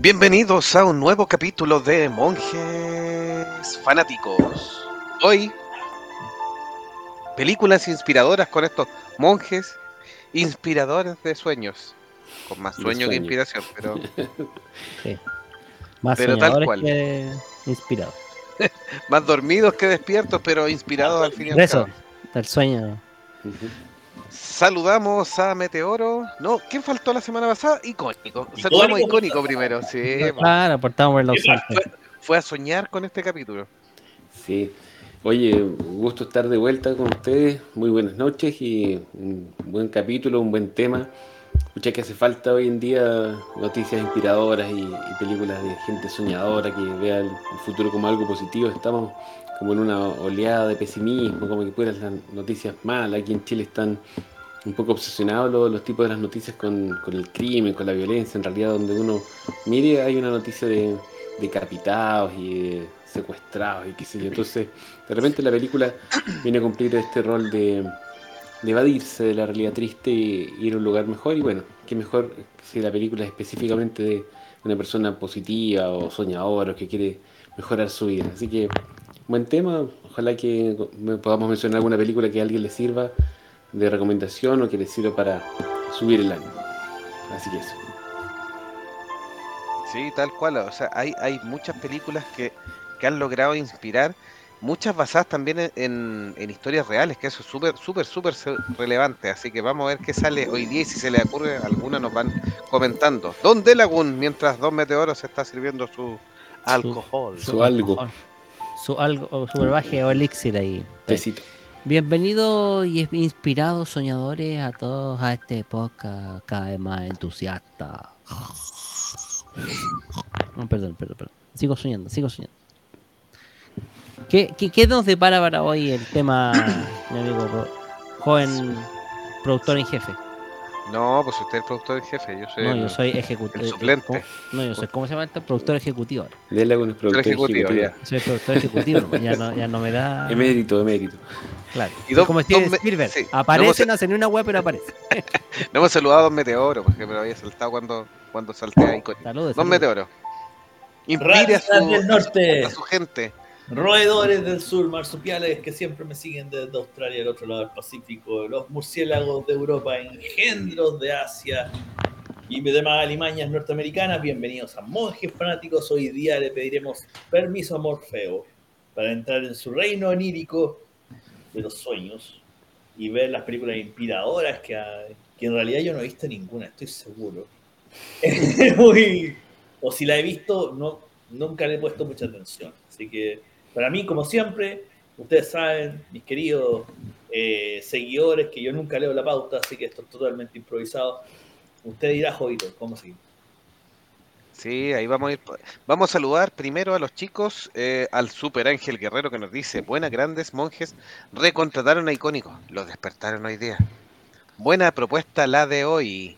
Bienvenidos a un nuevo capítulo de Monjes Fanáticos. Hoy, películas inspiradoras con estos monjes inspiradores de sueños. Con más sueño que inspiración, pero Sí. Más Pero tal soñadores cual. que inspirados. más dormidos que despiertos, pero inspirados al fin y al eso, cabo. el sueño. Saludamos a Meteoro. No, ¿quién faltó la semana pasada? Icónico. Saludamos a Icónico. Primero, sí. Claro, aportamos por la ¿Qué opción. Fue, fue a soñar con este capítulo. Sí. Oye, un gusto estar de vuelta con ustedes. Muy buenas noches y un buen capítulo, un buen tema. Escuché que hace falta hoy en día noticias inspiradoras y, y películas de gente soñadora que vea el, el futuro como algo positivo. Estamos como en una oleada de pesimismo, como que puras las noticias malas. Aquí en Chile están un poco obsesionados los, tipos de las noticias con, con el crimen, con la violencia. En realidad, donde uno mire, hay una noticia de decapitados y de secuestrados y qué sé yo. Entonces, de repente la película viene a cumplir este rol de, de evadirse de la realidad triste y ir a un lugar mejor. Y bueno, qué mejor si la película es específicamente de una persona positiva o soñadora o que quiere mejorar su vida. Así que, buen tema. Ojalá que me- podamos mencionar alguna película que a alguien le sirva de recomendación o que le sirva para subir el ánimo. Así que eso. Sí, tal cual. O sea, hay, hay muchas películas que, que han logrado inspirar, muchas basadas también en, en- en historias reales, que eso es súper, súper, súper relevante. Así que vamos a ver qué sale hoy día y si se le ocurre alguna nos van comentando. Don Delagun, mientras Don Meteoros se está sirviendo su alcohol. Su algo. Su algo, o o elixir ahí. Besito. Bienvenidos y inspirados soñadores a todos a este podcast cada vez más entusiasta. No, perdón, perdón, perdón. Sigo soñando, sigo soñando. ¿Qué, qué, qué nos depara para hoy el tema, mi amigo joven productor en jefe? No, pues usted es el productor en jefe, yo soy No, el, yo soy ejecutivo. el suplente. No, yo soy, ¿cómo se llama esto? Productor ejecutivo. ahora. De él hago un productor ejecutivo, ejecutivo. ya. Soy productor ejecutivo, ya no, ya no me da. Emérito, emérito. Claro. Y dos- como Steven Spielberg. sí, Aparece, no no hace ni una web, pero aparece. No hemos saludado a Don Meteoro, porque me lo había saltado cuando, cuando salté ahí con Saludos. Don saludos. Meteoro. A su, del norte, a su gente. Roedores del sur, marsupiales que siempre me siguen desde Australia al otro lado del Pacífico, los murciélagos de Europa, engendros de Asia y demás alimañas norteamericanas. Bienvenidos a Monjes Fanáticos. Hoy día le pediremos permiso a Morfeo para entrar en su reino onírico de los sueños y ver las películas inspiradoras que, que en realidad yo no he visto ninguna, estoy seguro. O si la he visto, no, nunca le he puesto mucha atención. Así que para mí, como siempre, ustedes saben, mis queridos eh, seguidores, que yo nunca leo la pauta, así que esto es totalmente improvisado. Usted dirá, Jovito, ¿cómo seguimos? Sí, ahí vamos a ir. Vamos a saludar primero a los chicos, eh, al Super Ángel Guerrero que nos dice, buenas grandes monjes, recontrataron a Icónico, los despertaron hoy día. Buena propuesta la de hoy.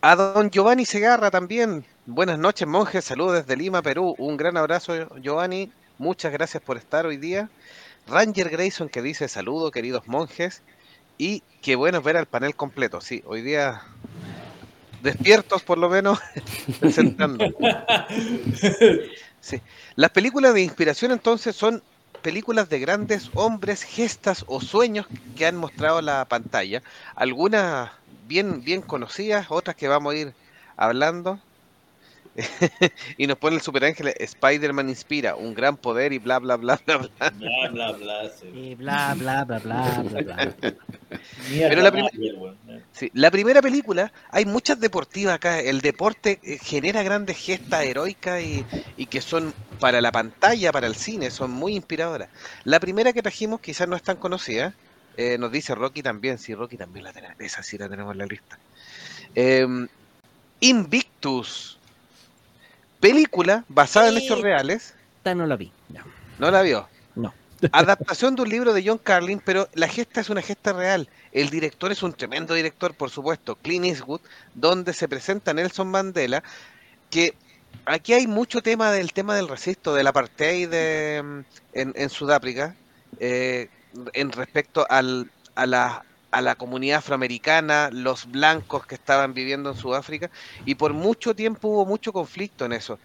A don Giovanni Segarra también, buenas noches monjes, saludos desde Lima, Perú, un gran abrazo Giovanni, muchas gracias por estar hoy día. Ranger Grayson que dice, saludo queridos monjes, y qué bueno ver al panel completo, sí, hoy día despiertos por lo menos, presentando. Sí. Las películas de inspiración entonces son películas de grandes hombres, gestas o sueños que han mostrado la pantalla. Algunas bien, bien conocidas, otras que vamos a ir hablando. y nos pone el super ángel, Spider-Man inspira, un gran poder y bla bla bla bla bla. Bla, bla, bla. sí. Y bla, bla, bla, bla, bla, bla. Pero la prim- eh. Sí, La primera película, hay muchas deportivas acá. El deporte eh, genera grandes gestas heroicas y, y que son para la pantalla, para el cine, son muy inspiradoras. La primera que trajimos quizás no es tan conocida. eh, nos dice Rocky también, sí, Rocky también la tenemos, esa sí la tenemos en la lista. Em, Invictus, película basada en hechos reales, Esta no la vi. ya. no la vio. No. Adaptación de un libro de John Carlin, pero la gesta es una gesta real. El director es un tremendo director, por supuesto, Clint Eastwood, donde se presenta Nelson Mandela, que aquí hay mucho tema del tema del resisto, del apartheid de, mm, en, en Sudáfrica, eh, en respecto al, a la a la comunidad afroamericana, los blancos que estaban viviendo en Sudáfrica, y por mucho tiempo hubo mucho conflicto en eso.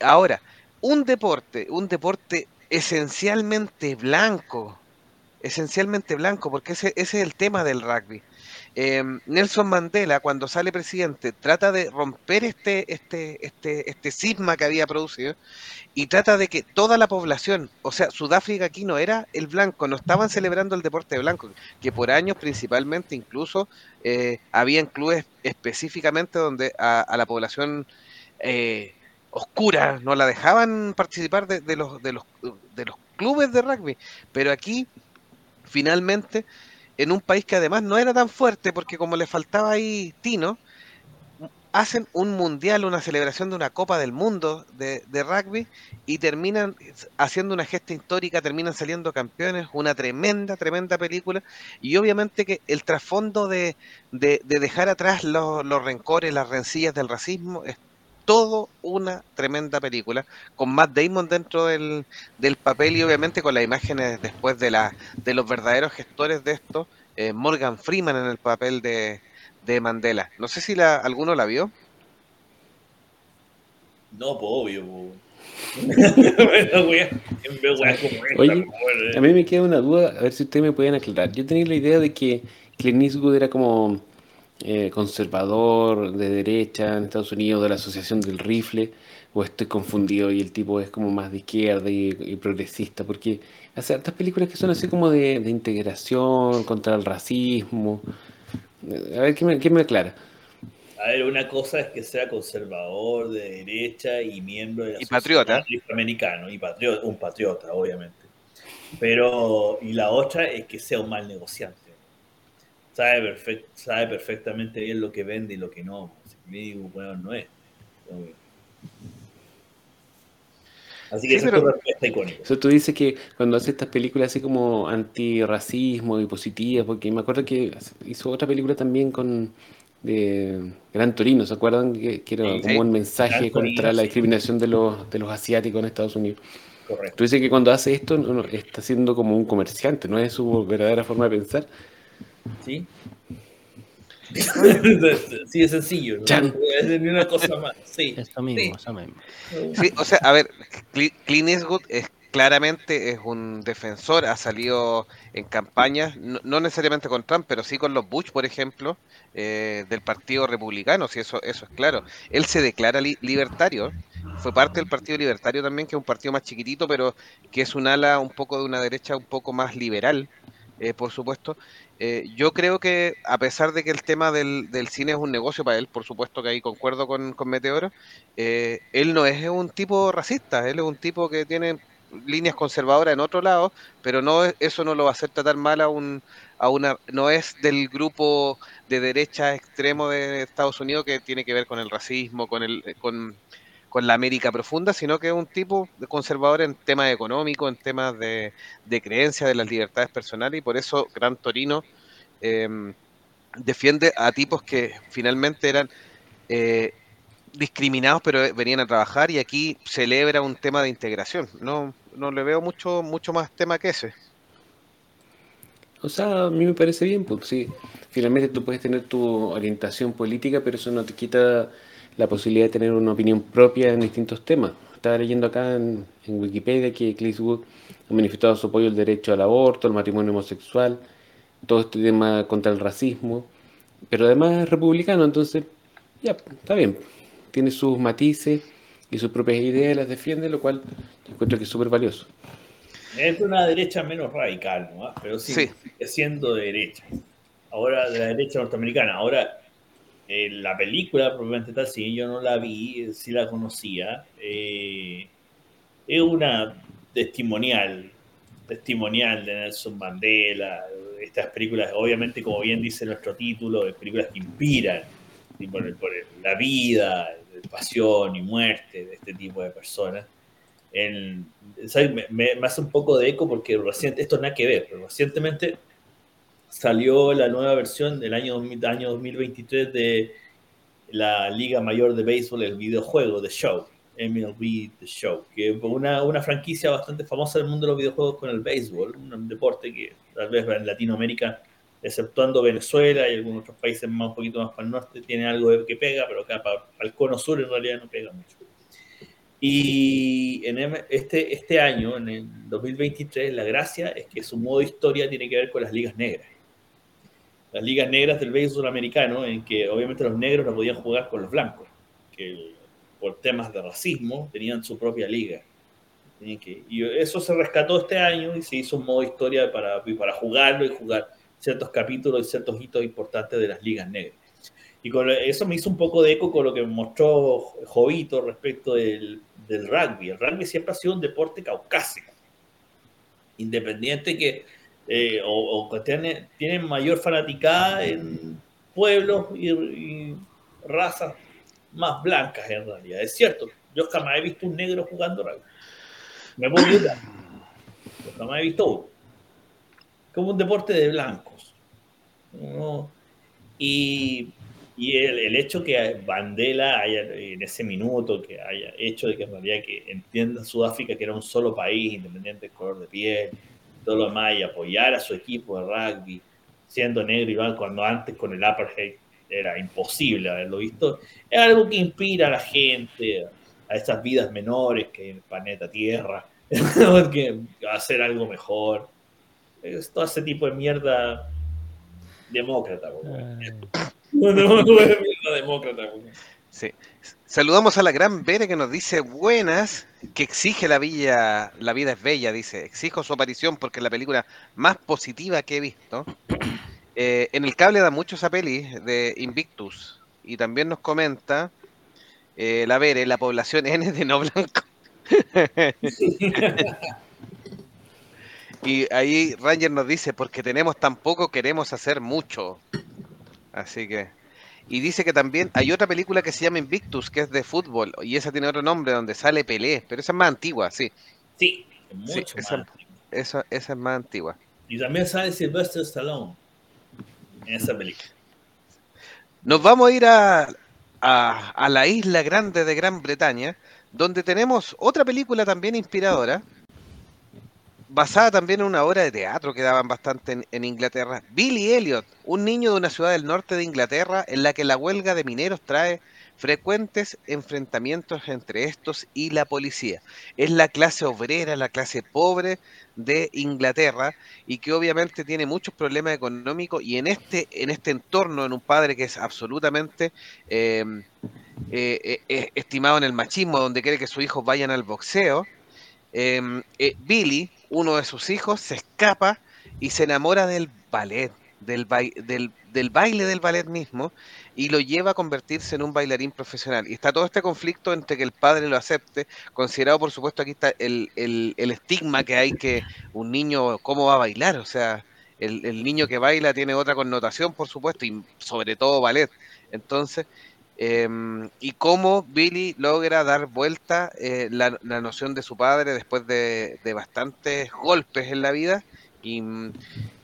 Ahora, un deporte, un deporte esencialmente blanco, esencialmente blanco, porque ese, ese es el tema del rugby. Eh, Nelson Mandela, cuando sale presidente, trata de romper este, este, este, este cisma que había producido y trata de que toda la población, o sea, Sudáfrica aquí no era el blanco, no estaban celebrando el deporte blanco, que por años principalmente incluso eh, habían clubes específicamente donde a, la población eh, oscura no la dejaban participar de, los, de, los, de los clubes de rugby, pero aquí finalmente en un país que además no era tan fuerte porque como le faltaba ahí Tino, hacen un mundial, una celebración de una Copa del Mundo de, de, rugby y terminan haciendo una gesta histórica, terminan saliendo campeones, una tremenda, tremenda película y obviamente que el trasfondo de, de, de dejar atrás los, los, rencores, las rencillas del racismo es todo una tremenda película con Matt Damon dentro del, del papel y obviamente con las imágenes después de, la, de los verdaderos gestores de esto, eh, Morgan Freeman en el papel de de Mandela. No sé si la, alguno la vio. No, pues obvio. Oye, a mí me queda una duda, a ver si ustedes me pueden aclarar. Yo tenía la idea de que Clint Eastwood era como eh, conservador, de derecha en Estados Unidos, de la Asociación del Rifle, o estoy confundido y el tipo es como más de izquierda y, y progresista, porque hace estas películas que son así como de, de integración contra el racismo. A ver, ¿quién me, quién me aclara? A ver, una cosa es que sea conservador, de derecha y miembro de la y patriota. americano y patriota, un patriota, obviamente. Pero, y la otra es que sea un mal negociante. Sabe, perfect, sabe perfectamente bien lo que vende y lo que no. Digo, bueno, no es. Así que sí, eso es icónico. Eso tú dices que cuando hace estas películas así como antirracismo y positivas, porque me acuerdo que hizo otra película también con de Gran Torino, ¿se acuerdan? Que, que era sí, como un mensaje contra la discriminación de los, de los asiáticos en Estados Unidos. Correcto. Tú dices que cuando hace esto no, está siendo como un comerciante, no es su verdadera forma de pensar. Sí. sí, es sencillo. ¿no? Es ni una cosa más. Sí. Esto mismo, sí. eso mismo. Sí, o sea, a ver, Clint Eastwood es claramente es un defensor, ha salido en campañas, no, no, necesariamente con Trump, pero sí con los Bush, por ejemplo, eh, del Partido Republicano, si eso, eso es claro. Él se declara li libertario, fue parte del Partido Libertario también, que es un partido más chiquitito, pero que es un ala un poco de una derecha un poco más liberal, eh, por supuesto. Eh, yo creo que a pesar de que el tema del, del, cine es un negocio para él, por supuesto que ahí concuerdo con, con Meteoro, eh, él no es un tipo racista, él es un tipo que tiene líneas conservadoras en otro lado, pero no eso no lo va a hacer tratar mal a un a una no es del grupo de derecha extremo de Estados Unidos que tiene que ver con el racismo, con el con, con la América profunda, sino que es un tipo conservador en temas económicos, en temas de, de creencia de las libertades personales, y por eso Gran Torino eh, defiende a tipos que finalmente eran eh, discriminados, pero venían a trabajar, y aquí celebra un tema de integración. No, no le veo mucho, mucho más tema que ese. O sea, a mí me parece bien, pues sí. Finalmente tú puedes tener tu orientación política, pero eso no te quita la posibilidad de tener una opinión propia en distintos temas. Estaba leyendo acá en, en Wikipedia que Clint Eastwood ha manifestado su apoyo al derecho al aborto, al matrimonio homosexual, todo este tema contra el racismo, pero además es republicano, entonces ya, está bien. Tiene sus matices y sus propias ideas, las defiende, lo cual encuentro que es súper valioso. Es una derecha menos radical, ¿no? pero sí, sí. sigue siendo de derecha. Ahora, de la derecha norteamericana. Ahora, eh, la película, probablemente tal, sí, yo no la vi, sí la conocía. Eh, es una testimonial, testimonial de Nelson Mandela. Estas películas, obviamente, como bien dice nuestro título, de películas que inspiran por, el, por el, la vida, pasión y muerte de este tipo de personas. El, me, me, me, hace un poco de eco porque reciente, esto nada que ver, pero recientemente salió la nueva versión del año, año 2023 de la Liga Mayor de Béisbol, el videojuego The Show, MLB The Show, que es una, una franquicia bastante famosa del mundo de los videojuegos con el béisbol, un deporte que tal vez en Latinoamérica exceptuando Venezuela y algunos otros países más un poquito más para el norte, tienen algo que pega, pero acá para, para el cono sur en realidad no pega mucho. Y en este, este año, en el 2023, la gracia es que su modo historia tiene que ver con las ligas negras. Las ligas negras del béisbol sudamericano, en que obviamente los negros no podían jugar con los blancos, que por temas de racismo tenían su propia liga. Y eso se rescató este año y se hizo un modo historia para, para jugarlo y jugar ciertos capítulos y ciertos hitos importantes de las ligas negras. Y con eso me hizo un poco de eco con lo que mostró Jovito respecto del, del rugby. El rugby siempre ha sido un deporte caucásico, independiente que eh, o, tienen mayor fanaticada en pueblos y, y razas más blancas en realidad. Es cierto, yo jamás he visto un negro jugando rugby. Me a ayudar. Yo jamás he visto uno. Como un deporte de blancos. Y, y el, el, hecho que Bandela haya en ese minuto que haya hecho de que en realidad que entienda Sudáfrica que era un solo país independiente del color de piel todo lo demás y apoyar a su equipo de rugby siendo negro y blanco cuando antes con el apartheid era imposible haberlo visto es algo que inspira a la gente a estas vidas menores que hay en el planeta Tierra que hacer algo mejor. Es todo ese tipo de mierda demócrata no, no, no, demócrata Sí. Saludamos a la gran Bere que nos dice buenas, que exige la villa, la vida es bella, dice, exijo su aparición porque es la película más positiva que he visto. Eh, en el cable da mucho esa peli de Invictus y también nos comenta eh, la Bere, la población N de no blanco. y ahí Ranger nos dice, porque tenemos tan poco, queremos hacer mucho. Así que... Y dice que también hay otra película que se llama Invictus, que es de fútbol, y esa tiene otro nombre donde sale Pelé, pero esa es más antigua, sí. Sí, mucho sí, esa, más. Esa, esa, es más antigua. Y también sale Sylvester Stallone en esa película. Nos vamos a ir a, a, a la isla grande de Gran Bretaña, donde tenemos otra película también inspiradora, basada también en una obra de teatro que daban bastante en, Inglaterra. Billy Elliot, un niño de una ciudad del norte de Inglaterra en la que la huelga de mineros trae frecuentes enfrentamientos entre estos y la policía. Es la clase obrera, la clase pobre de Inglaterra y que obviamente tiene muchos problemas económicos y en este, en este entorno, en un padre que es absolutamente eh, eh, eh, estimado en el machismo, donde quiere que sus hijos vayan al boxeo, eh, Billy, uno de sus hijos, se escapa y se enamora del ballet, del, ba del, del, baile del ballet mismo, y lo lleva a convertirse en un bailarín profesional. Y está todo este conflicto entre que el padre lo acepte, considerado por supuesto aquí está el, el, el estigma que hay que un niño, ¿cómo va a bailar? O sea, el, el, niño que baila tiene otra connotación, por supuesto, y sobre todo ballet. Entonces, eh, y cómo Billy logra dar vuelta eh, la, la, noción de su padre después de, de bastantes golpes en la vida y,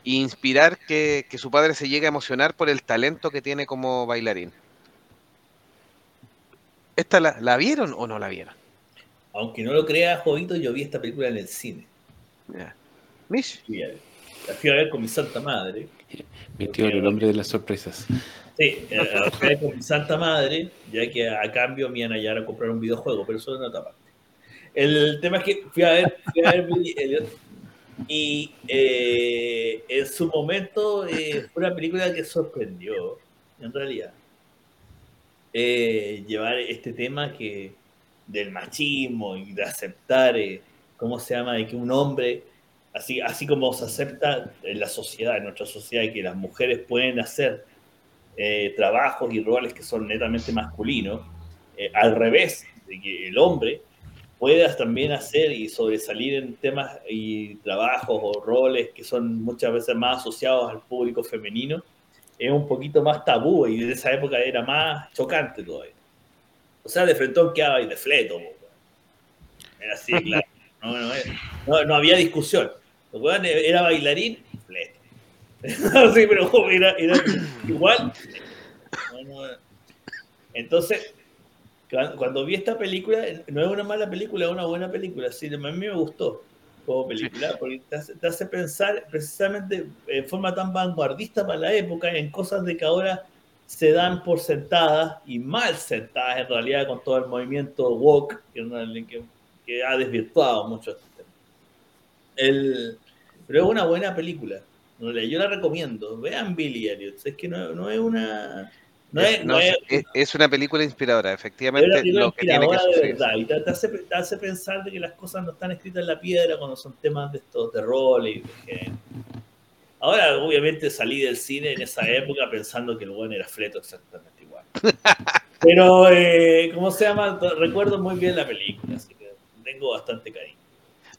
y inspirar que, que, su padre se llegue a emocionar por el talento que tiene como bailarín. ¿Esta la, la vieron o no la vieron? Aunque no lo crea, Jovito, yo vi esta película en el cine. Yeah. ¿Mish? La fui a ver con mi santa madre. Tío, el nombre de las sorpresas. Sí, ver con mi santa madre, ya que a cambio me iban a llevar a comprar un videojuego, pero eso es otra parte. El tema es que fui a ver, fui a ver Billy Elliot y eh, en su momento eh, fue una película que sorprendió, en realidad. Eh, llevar este tema que del machismo y de aceptar, eh, ¿cómo se llama?, de que un hombre, así, así como se acepta en la sociedad, en nuestra sociedad, que las mujeres pueden hacer eh, trabajos y roles que son netamente masculinos, eh, al revés, de que el hombre puedas también hacer y sobresalir en temas y trabajos o roles que son muchas veces más asociados al público femenino, es un poquito más tabú y en esa época era más chocante todavía. O sea, de frentón quedaba y de fleto. Era así, claro. No, no, no, no había discusión. Era bailarín, fleto. sí, pero era, era igual. Entonces, cuando vi esta película, no es una mala película, es una buena película. Sí, a mí me gustó. como película, porque te hace, te hace pensar precisamente en forma tan vanguardista para la época en cosas de que ahora se dan por sentadas y mal sentadas en realidad con todo el movimiento woke que, que, que ha desvirtuado mucho este tema. El, pero es una buena película. Yo la recomiendo. Vean Billy Elliot. Es que no, no es una. No Es, no, no es- es- es una película inspiradora, es una efectivamente, película lo que tiene que inspiradora de verdad. Y te, te hace, te hace pensar de que las cosas no están escritas en la piedra cuando son temas de estos de rol y de género. Ahora, obviamente, salí del cine en esa época pensando que el buen era fleto exactamente igual. Pero, eh, ¿cómo se llama? Recuerdo muy bien la película, así que tengo bastante cariño.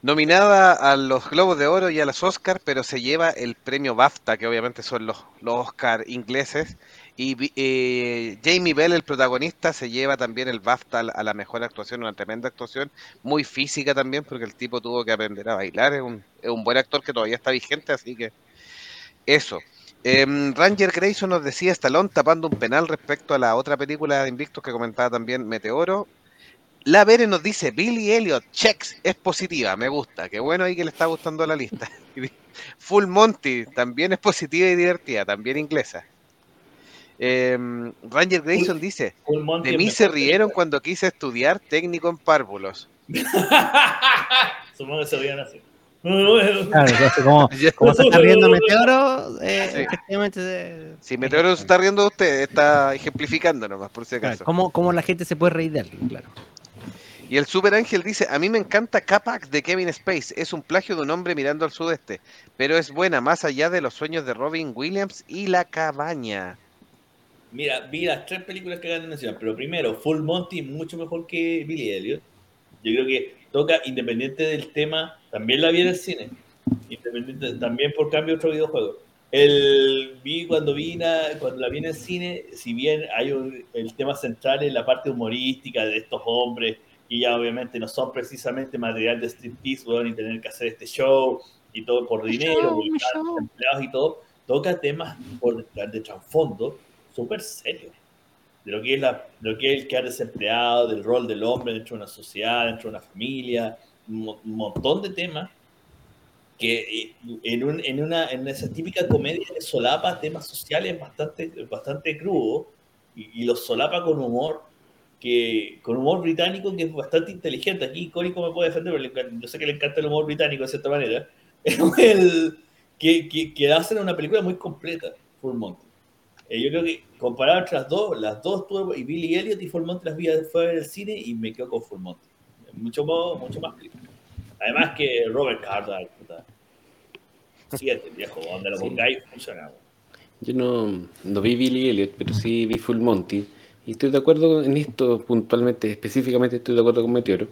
Nominada a los Globos de Oro y a los Oscar, pero se lleva el premio BAFTA, que obviamente son los, los Oscar ingleses. Y eh, Jamie Bell, el protagonista, se lleva también el BAFTA a la- a la mejor actuación, una tremenda actuación, muy física también, porque el tipo tuvo que aprender a bailar. Es un, es un buen actor que todavía está vigente, así que eso. Em, Ranger Grayson nos decía Stallone tapando un penal respecto a la otra película de Invictus que comentaba también Meteoro. La Vere nos dice, Billy Elliot, checks, es positiva, me gusta, qué bueno ahí que le está gustando la lista. Full Monty, también es positiva y divertida, también inglesa. Em, Ranger Grayson dice, de mí se rieron cuando quise estudiar técnico en párvulos. Supongo que se rían así. Claro, entonces, como, como se está riendo Meteoro, eh, Sí. se- Si Meteoro se está riendo de usted, está ejemplificando nomás, por si Claro, acaso. ¿cómo, cómo la gente se puede reír de alguien? Claro. Y el Super Ángel dice, a mí me encanta Capac de Kevin Space, es un plagio de un hombre mirando al sudeste, pero es buena más allá de los sueños de Robin Williams y la cabaña. Mira, vi las tres películas que acaban de mencionar, pero primero, Full Monty mucho mejor que Billy Elliot. Yo creo que toca, independiente del tema, también la vi en el cine. Independiente, también por cambio otro videojuego. El, vi cuando vi la, cuando la vi en el cine, si bien hay un- el tema central en la parte humorística de estos hombres, que ya obviamente no son precisamente material de striptease, weón, y tener que hacer este show y todo por dinero, y estar empleados y todo, toca temas por, de trasfondo súper serios. De lo que es la, de lo que es el quedar desempleado, del rol del hombre dentro de una sociedad, dentro de una familia, un, mo- un montón de temas que eh, en, un- en una, en esa típica comedia solapa temas sociales bastante, bastante crudos y, y los solapa con humor que con humor británico que es bastante inteligente. Aquí Cónico me puede defender, pero le yo sé que le encanta el humor británico de cierta manera. El- que, que, que hacen una película muy completa, Full Monty. Eh, yo creo que comparado entre las dos, las dos tuve, y Billy Elliot y Full Monty las vi fue el cine y me quedo con Full Monty. Mucho más, mucho más película. Además que Robert Carter. Siete, viejo, donde lo Sí. pongáis funciona. weón. Yo no, no vi Billy Elliot, pero sí vi Full Monty. Y estoy de acuerdo en esto puntualmente, específicamente estoy de acuerdo con Meteoro.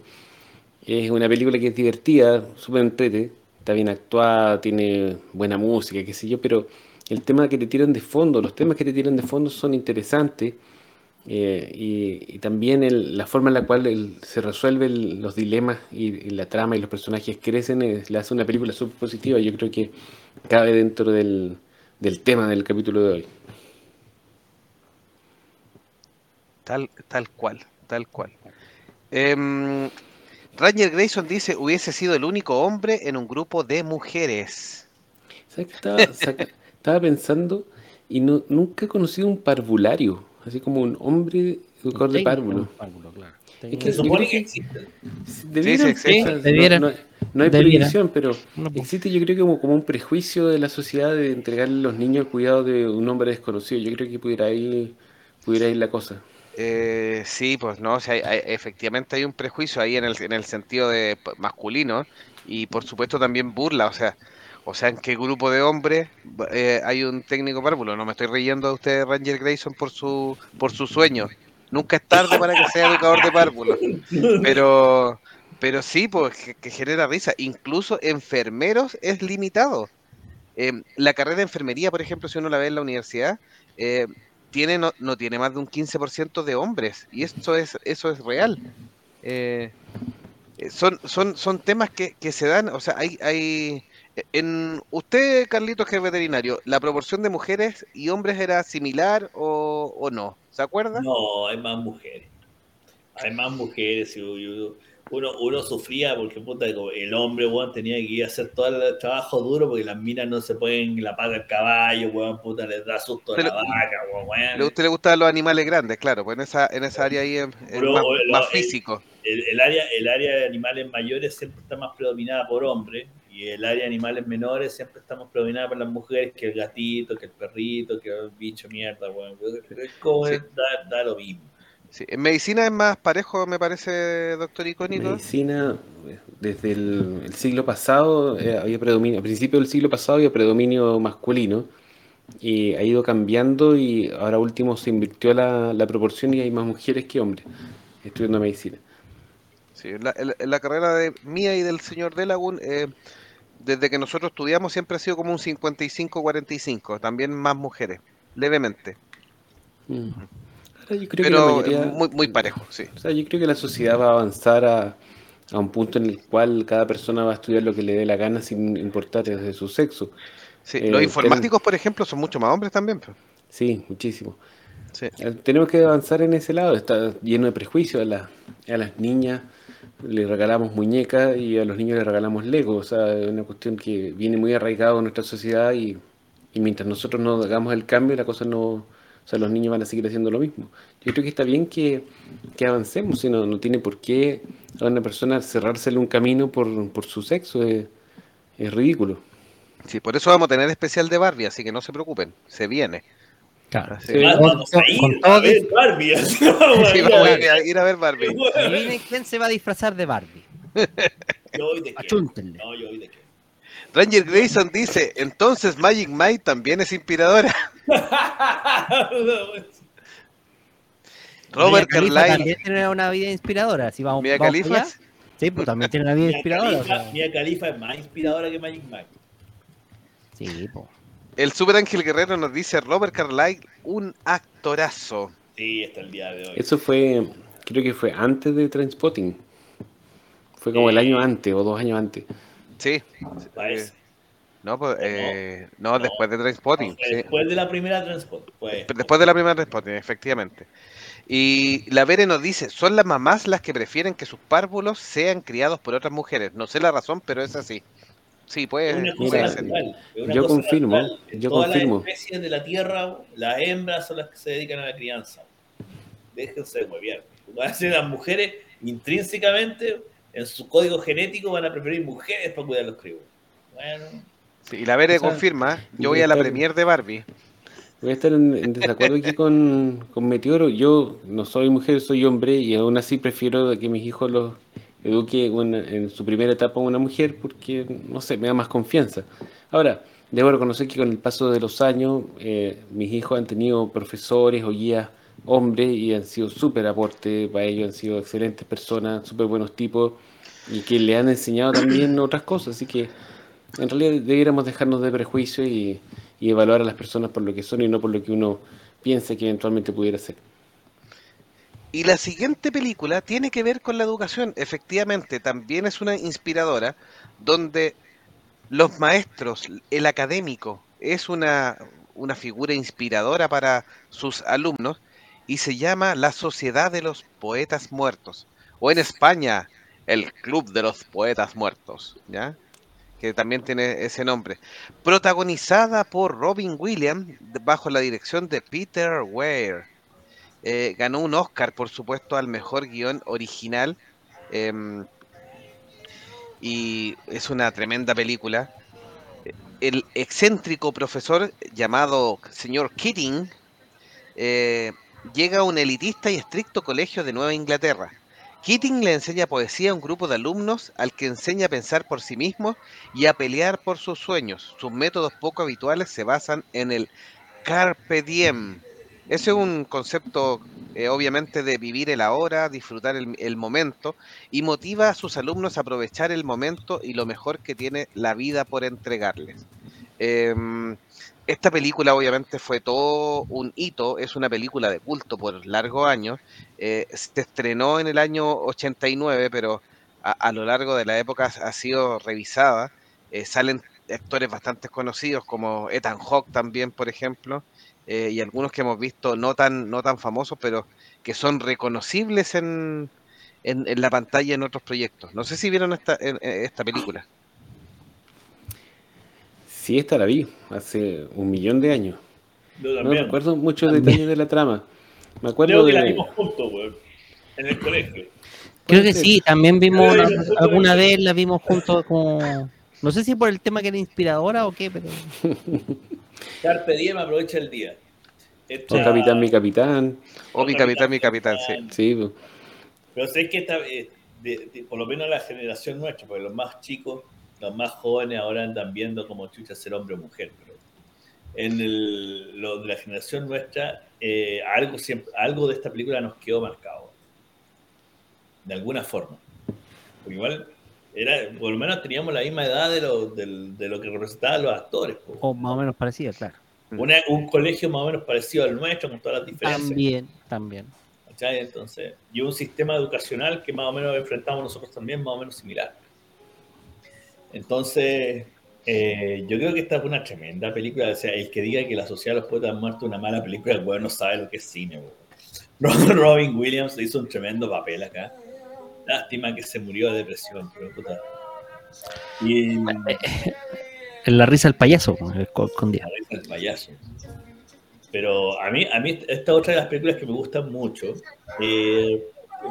Es una película que es divertida, súper entrete, está bien actuada, tiene buena música, qué sé yo, pero el tema que te tiran de fondo, los temas que te tiran de fondo son interesantes. eh, y, también el- la forma en la cual se resuelven los dilemas y, la trama y los personajes crecen eh, le hace una película súper positiva. Yo creo que cabe dentro del tema del capítulo de hoy. Tal, tal cual, tal cual. Em, Ranger Grayson dice, hubiese sido el único hombre en un grupo de mujeres. ¿Sabes qué estaba, saca- estaba pensando y no, nunca he conocido un parvulario, así como un hombre educador de párvulo. Párvulo, claro. Es que supone que que- existe. Debieran, sí, sí. No, no- no hay prohibición, pero existe yo creo que como, como un prejuicio de la sociedad de entregarle a los niños el cuidado de un hombre desconocido. Yo creo que pudiera ir, pudiera ir la cosa. Eh, sí, pues no, o sea, hay- efectivamente hay un prejuicio ahí en el, en el sentido de masculino y por supuesto también burla, o sea, o sea, en qué grupo de hombres eh, hay un técnico párvulo. No me estoy riendo de usted, Ranger Grayson, por su por su sueño. Nunca es tarde para que sea educador de párvulos. Pero, pero sí, pues que, genera risa. Incluso enfermeros es limitado. Eh, la carrera de enfermería, por ejemplo, si uno la ve en la universidad, eh, tiene no, no tiene más de un 15% de hombres. Y eso es, eso es real. Eh, eh, son, son, son temas que, que se dan, o sea, hay, hay en usted, Carlitos, que es veterinario, ¿la proporción de mujeres y hombres era similar o, o no? ¿Se acuerda? No, hay más mujeres. Hay más mujeres. y- y- uno, uno sufría porque puta, el hombre, weón, tenía que ir a hacer todo el trabajo duro porque las minas no se pueden, la paga el caballo, weón, puta, les da susto a la Pero- vaca, weón, ¿A usted le gustan los animales grandes? Claro, pues en esa, en esa área ahí es, es Pero, más, más físico. El, el área, el área de animales mayores siempre está más predominada por hombres y el área de animales menores siempre está más predominada por las mujeres que el gatito, que el perrito, que el bicho mierda, weón. Es como Sí. da, da lo mismo. Sí, En medicina es más parejo, me parece, doctor Icónico. Medicina, desde el, el siglo pasado, eh, había predominio, a principios del siglo pasado había predominio masculino y ha ido cambiando y ahora último se invirtió la, la proporción y hay más mujeres que hombres estudiando medicina. Sí, en la, en- en la carrera de mía y del señor Delagun, eh, desde que nosotros estudiamos siempre ha sido como un 55-45, también más mujeres, levemente, Mm. Ahora yo creo que la pero mayoría- muy, muy parejo, sí. O sea, yo creo que la sociedad va a avanzar a, a un punto en el cual cada persona va a estudiar lo que le dé la gana sin importar desde su sexo. Sí, Eh, los informáticos, por ejemplo, son mucho más hombres también. pues. Sí, muchísimo. Sí. Eh, Tenemos que avanzar en ese lado, está lleno de prejuicios. A, la- a las niñas les regalamos muñecas y a los niños les regalamos Lego. O sea, es una cuestión que viene muy arraigado en nuestra sociedad y, y mientras nosotros no hagamos el cambio, la cosa no... O sea, los niños van a seguir haciendo lo mismo. Yo creo que está bien que, que avancemos, si no, no tiene por qué a una persona cerrársele un camino por, por su sexo. Es, es ridículo. Sí, por eso vamos a tener especial de Barbie, así que no se preocupen, se viene. Claro. Sí. Vamos a ir con a ver Barbie. vamos a Sí, ir a vamos a ver. ir a- ir a ver Barbie. Quién se va a disfrazar de Barbie. Yo voy de qué. Achúntenle. No, yo voy de qué. Ranger Grayson dice, entonces Magic Mike también es inspiradora. Robert Carlyle, también tiene una vida inspiradora. Si vamos, Mia vamos allá. Sí, pues también tiene una vida Mia inspiradora. o Khalifa, sea. Mia Khalifa es más inspiradora que Magic Mike. Sí, pues. El Super Ángel Guerrero nos dice, Robert Carlyle, un actorazo. Sí, hasta el día de hoy. Eso fue, creo que fue antes de Trainspotting. Fue como el año antes o dos años antes. Sí. Parece. Eh, no, pues, No, eh, no, no. después de Trainspotting. Sí. Después de la primera transport. Pues, Después de la primera Trainspotting, efectivamente. Y la Vere nos dice, son las mamás las que prefieren que sus párvulos sean criados por otras mujeres. No sé la razón, pero es así. Sí, puede, una cosa puede mira, ser. natural. es una yo cosa confirmo, natural. En yo todas confirmo. las especies de la Tierra, las hembras son las que se dedican a la crianza. Déjense de huevear. Van a ser las mujeres intrínsecamente, en su código genético, van a preferir mujeres para cuidar a los críos. Bueno, Sí, y la sea, confirma, yo voy a la premier de Barbie. Voy a estar en, en desacuerdo aquí con, con Meteoro. Yo no soy mujer, soy hombre y aún así prefiero que mis hijos los eduque una- en su primera etapa una mujer porque, no sé, me da más confianza. Ahora, debo reconocer que con el paso de los años eh, mis hijos han tenido profesores o guías hombres y han sido súper aporte para ellos, han sido excelentes personas, súper buenos tipos y que le han enseñado también otras cosas. Así que en realidad debiéramos dejarnos de prejuicios y, y evaluar a las personas por lo que son y no por lo que uno piensa que eventualmente pudiera ser. Y la siguiente película tiene que ver con la educación. Efectivamente, también es una inspiradora donde los maestros, el académico, es una, una figura inspiradora para sus alumnos y se llama La Sociedad de los Poetas Muertos. O en España, el Club de los Poetas Muertos, ¿ya? Que también tiene ese nombre. Protagonizada por Robin Williams bajo la dirección de Peter Weir. Eh, ganó un Oscar, por supuesto, al mejor guion original. em, y es una tremenda película. El excéntrico profesor llamado señor Keating eh, llega a un elitista y estricto colegio de Nueva Inglaterra. Keating le enseña poesía a un grupo de alumnos al que enseña a pensar por sí mismo y a pelear por sus sueños. Sus métodos poco habituales se basan en el carpe diem, ese es un concepto, eh, obviamente, de vivir el ahora, disfrutar el, momento y motiva a sus alumnos a aprovechar el momento y lo mejor que tiene la vida por entregarles. Em, esta película, obviamente, fue todo un hito, es una película de culto por largos años. eh, se estrenó en el año 89, pero a, lo largo de la época ha sido revisada. Eh, salen actores bastante conocidos como Ethan Hawke también, por ejemplo eh, y algunos que hemos visto no tan, no tan famosos, pero que son reconocibles en, en, en la pantalla en otros proyectos. No sé si vieron esta, en esta película. Sí, esta la vi hace un millón de años. Yo No también. recuerdo muchos También. detalles de la trama. Me acuerdo Creo que la de... vimos juntos, weón. En el colegio. Creo que ser. sí, también vimos una- alguna vez la vimos juntos como no sé si por el tema que era inspiradora o qué, pero Carpe Diem aprovecha el día. O Capitán, mi capitán. O mi capitán, mi capitán, sí. Sí, pues. Pero sé que esta, eh, de- de- por lo menos la generación nuestra, porque los más chicos, los más jóvenes ahora andan viendo como chucha ser hombre o mujer. Pero en el- lo de la generación nuestra, eh, algo, siempre, algo de esta película nos quedó marcado. De alguna forma. Porque igual, era, por lo menos teníamos la misma edad de lo, de lo que representaban los actores. o más o menos parecida, claro. Una- un colegio más o menos parecido al nuestro, con todas las diferencias. También, también. ¿cachai? Entonces, y un sistema educacional que más o menos enfrentamos nosotros también, más o menos similar. Entonces, eh, yo creo que esta es una tremenda película. O sea, el que diga que La Sociedad de los Poetas Muertos es una mala película, el weón no sabe lo que es cine. Robin Williams hizo un tremendo papel acá. Lástima que se murió de depresión, pero puta. Y la risa del payaso, esco- escondida. la risa del payaso. Pero a mí, a mí esta es otra de las películas que me gustan mucho. Eh,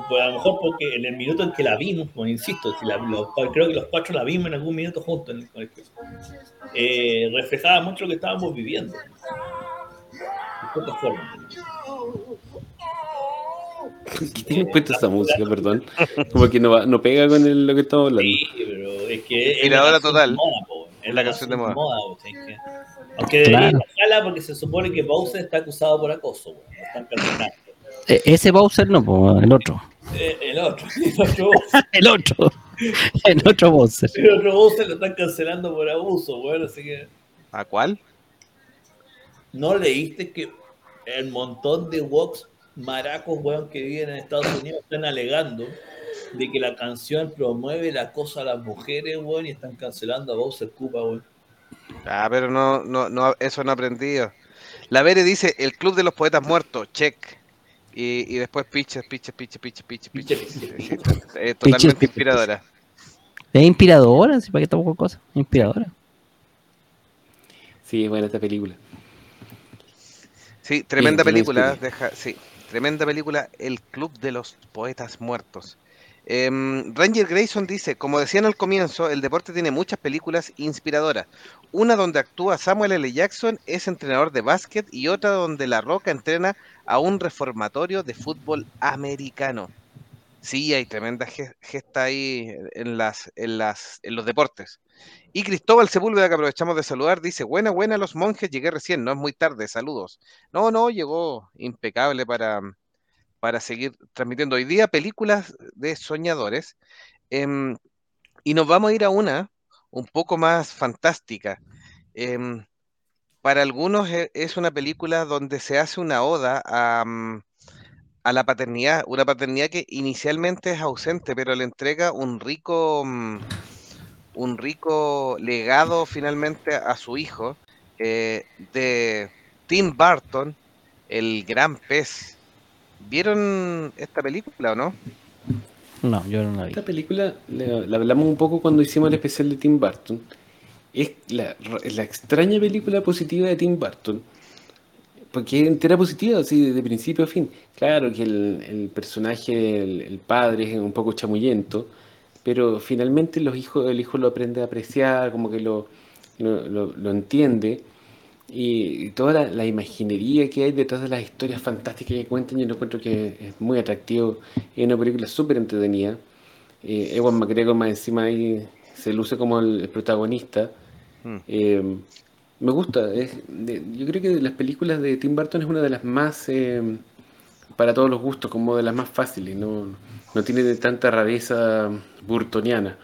pues a lo mejor porque en el minuto en que la vimos, pues insisto, si la- los- creo que los cuatro la vimos en algún minuto juntos en el colegio, eh, reflejaba mucho lo que estábamos viviendo. De pocas formas. ¿Qué tiene puesta esa música, perdón? Como que no, va- no pega con el- lo que estamos hablando. Sí, pero es que es la total. moda, po, es La canción de moda. po, ¿sabes qué? Aunque debería Claro. bajarla porque se supone que Bowser está acusado por acoso. Lo están cancelando. E- ese Bowser no, pues, el otro. Eh, el otro, el otro Bowser. El otro. El otro Bowser. El otro Bowser lo están cancelando por abuso, weón. Así que ¿A cuál? no leíste que el montón de woks maracos, weón, que viven en Estados Unidos están alegando de que la canción promueve el acoso a las mujeres, weón, y están cancelando a Bowser Cupa, weón. Ah, pero no, no, no, eso no he aprendido. La Vere dice, el Club de los Poetas Muertos, check. Y, y después piches, piches, piches, piches, piches, piches. Piches, Sí, piches. sí, eh, totalmente piches. inspiradora. Es inspiradora, ¿sí? ¿para qué estamos con cosas? Inspiradora. Sí, es buena esta película. Sí, tremenda que película, deja, sí, tremenda película, El Club de los Poetas Muertos. Em, Ranger Grayson dice, como decían al comienzo, el deporte tiene muchas películas inspiradoras. Una donde actúa Samuel L. Jackson es entrenador de básquet y otra donde La Roca entrena a un reformatorio de fútbol americano. Sí, hay tremenda ge- gesta ahí en las, en las, en los deportes. Y Cristóbal Sepúlveda, que aprovechamos de saludar, dice, buena, buena los monjes, llegué recién, no es muy tarde, saludos. No, no, llegó impecable para, para seguir transmitiendo hoy día películas de soñadores. Em, y nos vamos a ir a una un poco más fantástica. Em, para algunos e- es una película donde se hace una oda a, mm, a la paternidad, una paternidad que inicialmente es ausente, pero le entrega un rico, mm, un rico legado finalmente a su hijo, eh, de Tim Burton, el gran pez. ¿Vieron esta película o no? No, yo no la vi. Esta película la, la hablamos un poco cuando hicimos el especial de Tim Burton. Es la, la extraña película positiva de Tim Burton. Porque es entera positiva, así de principio a fin. Claro que el, el personaje, el, el padre, es un poco chamullento, pero finalmente los hijos, el hijo lo aprende a apreciar, como que lo, lo, lo- lo entiende. Y, toda la, la imaginería que hay detrás de las historias fantásticas que cuentan, yo lo encuentro que es muy atractivo. Es una película súper entretenida. Eh, Ewan McGregor más encima ahí se luce como el, el protagonista. Mm. Eh, me gusta. es de- yo creo que de las películas de Tim Burton es una de las más, eh, para todos los gustos, como de las más fáciles. No, no tiene de tanta rareza burtoniana.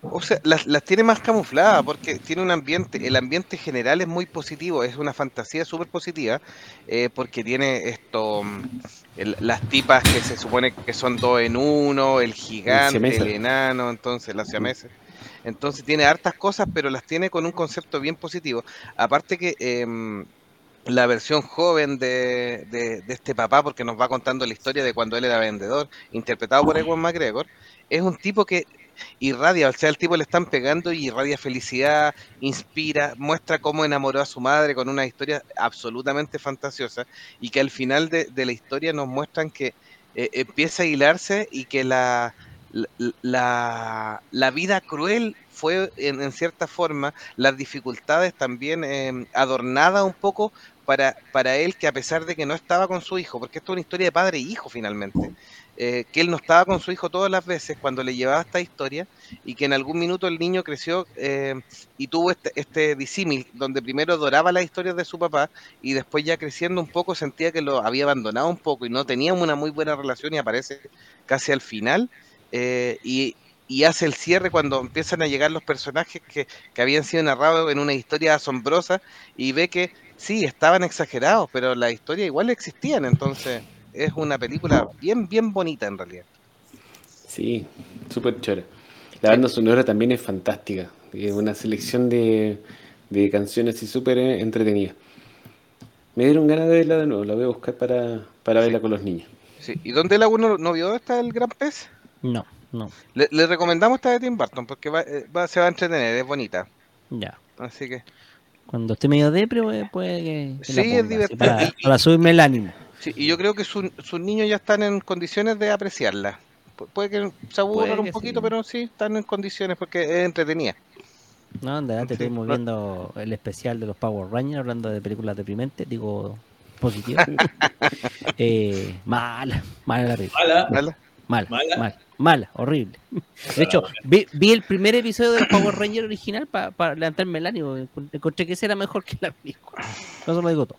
O sea, las, las tiene más camufladas porque tiene un ambiente, el ambiente general es muy positivo, es una fantasía súper positiva, eh, porque tiene esto, mm, el- las tipas que se supone que son dos en uno, el gigante, el enano, entonces las siameses. Entonces tiene hartas cosas, pero las tiene con un concepto bien positivo. Aparte que em, la versión joven de, de- de este papá, porque nos va contando la historia de cuando él era vendedor, interpretado por Ewan McGregor, es un tipo que irradia, o sea, al tipo le están pegando y irradia felicidad, inspira, muestra cómo enamoró a su madre con una historia absolutamente fantasiosa y que al final de, de la historia nos muestran que eh, empieza a hilarse y que la, la, la- vida cruel fue en, cierta forma, las dificultades también eh, adornadas un poco para, para él que a pesar de que no estaba con su hijo, porque esto es una historia de padre e hijo finalmente, eh, que él no estaba con su hijo todas las veces cuando le llevaba esta historia y que en algún minuto el niño creció eh, y tuvo este, este disímil donde primero adoraba las historias de su papá y después ya creciendo un poco sentía que lo había abandonado un poco y no tenían una muy buena relación y aparece casi al final eh, y, y hace el cierre cuando empiezan a llegar los personajes que, que habían sido narrados en una historia asombrosa y ve que sí, estaban exagerados, pero las historias igual existían, entonces es una película bien, bien bonita en realidad. Sí, súper chora. La banda sonora también es fantástica. Es una selección de, de canciones así súper eh, entretenidas. Me dieron ganas de verla de nuevo. La voy a buscar para, para verla con los niños. Sí. ¿Y dónde el uno no vio esta el Gran Pez? No, no. Le, le recomendamos esta de Tim Burton porque va, eh, va- se va a entretener, es bonita. Ya. Así que Cuando esté medio depre, puede, puede que, Sí, es ponga, divertido. Para, para subirme el ánimo. sí, y yo creo que su- sus niños ya están en condiciones de apreciarla. Pu- Puede que se aburran un poquito, sí. pero sí están en condiciones porque es entretenida. No, anda, te Sí, estuvimos no. viendo el especial de los Power Rangers hablando de películas deprimentes, digo positivas. eh, mala, mala la película. Mala. ¿vale? Mala, Mala. mala, mala, horrible. De hecho, vi, vi el primer episodio del Power Ranger original para levantarme el ánimo. Encontré que ese era mejor que la película. No se lo digo todo.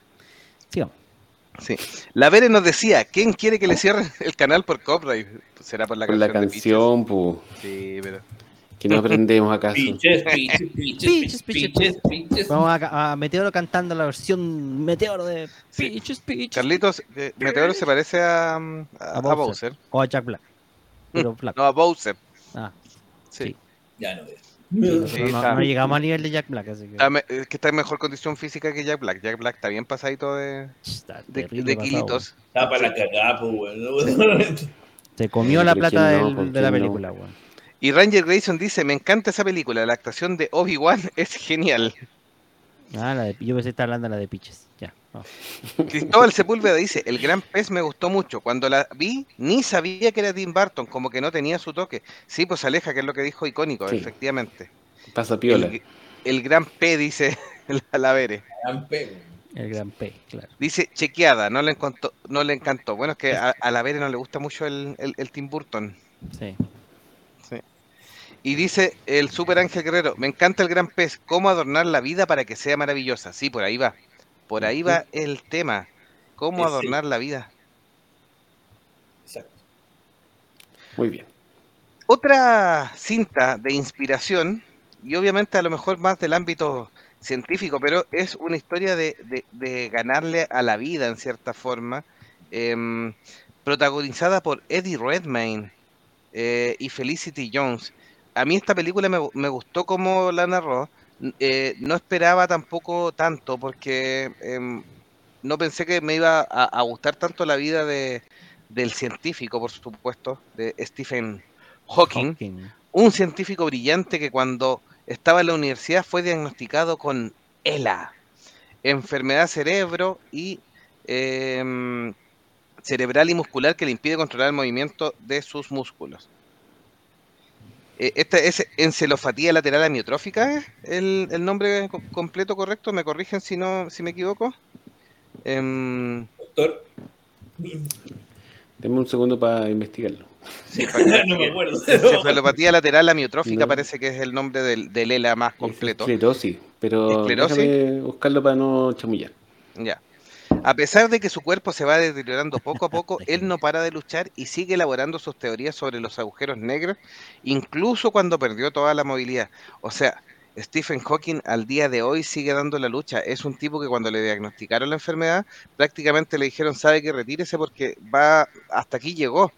Sigamos. Sí. La Vere nos decía, ¿quién quiere que le cierren el canal por copyright? Será por la la canción. de canción, Peaches. Sí, pero... que no aprendemos acaso. Pinches, pinches, pinches, Pinches, pinches, pinches. pinches. Vamos a, a Meteoro cantando la versión Meteoro de Sí. Peaches, Peaches. Carlitos, eh, Meteoro se parece a, mm, a, Bowser. Bowser. O a Jack Black. Pero Black. No, a Bowser. Ah, Sí. Sí. Ya no Sí, no, está. no llegamos al nivel de Jack Black, así que. Está me- es que está en mejor condición física que Jack Black. Jack Black está bien pasadito de, Está de, de kilitos. Estaba para la cagada, pues. Se comió Sí, la plata ¿quién no? del- ¿Por de la no? película, weón. Y Ranger Grayson dice, me encanta esa película, la actuación de Obi-Wan es genial. Ah, la de, yo pensé estaba hablando de la de Peaches. Ya. Cristóbal Sepúlveda dice, el gran pez me gustó mucho. Cuando la vi, ni sabía que era Tim Burton, como que no tenía su toque. Sí, pues aleja, que es lo que dijo icónico, Sí. efectivamente. Pasa piola. El, el gran P, dice la Lavere. Gran pego. El gran P, claro. Dice, chequeada, no le encantó. No le encantó. Bueno, es que a, a Lavere no le gusta mucho el, el, el Tim Burton. Sí. Y dice el Super Ángel Guerrero, me encanta el gran pez, cómo adornar la vida para que sea maravillosa. Sí, por ahí va. Por ahí va el tema. Cómo adornar la vida. Exacto. Muy bien. Otra cinta de inspiración, y obviamente a lo mejor más del ámbito científico, pero es una historia de, de- de ganarle a la vida en cierta forma, em, protagonizada por Eddie Redmayne eh, y Felicity Jones. A mí esta película me, gu- me gustó como la narró, eh, no esperaba tampoco tanto porque em, no pensé que me iba a, a gustar tanto la vida de, del científico, por supuesto, de Stephen Hawking, Hawking. un científico brillante que cuando estaba en la universidad fue diagnosticado con ELA, enfermedad cerebro y em, cerebral y muscular que le impide controlar el movimiento de sus músculos. Eh, Esta es encelofatía lateral amiotrófica, ¿es el, el nombre co- completo correcto, me corrigen si no, si me equivoco. Em, Doctor. Denme un segundo para investigarlo. sí, pa- no me acuerdo. Encefalopatía lateral amiotrófica No. parece que es el nombre del, del ELA más completo. Esclerosis, pero ¿Esclerosis? déjame buscarlo para no chamullar. Ya. A pesar de que su cuerpo se va deteriorando poco a poco, él no para de luchar y sigue elaborando sus teorías sobre los agujeros negros, incluso cuando perdió toda la movilidad. O sea, Stephen Hawking al día de hoy sigue dando la lucha. Es un tipo que cuando le diagnosticaron la enfermedad, prácticamente le dijeron, sabe que retírese porque va hasta aquí llegó.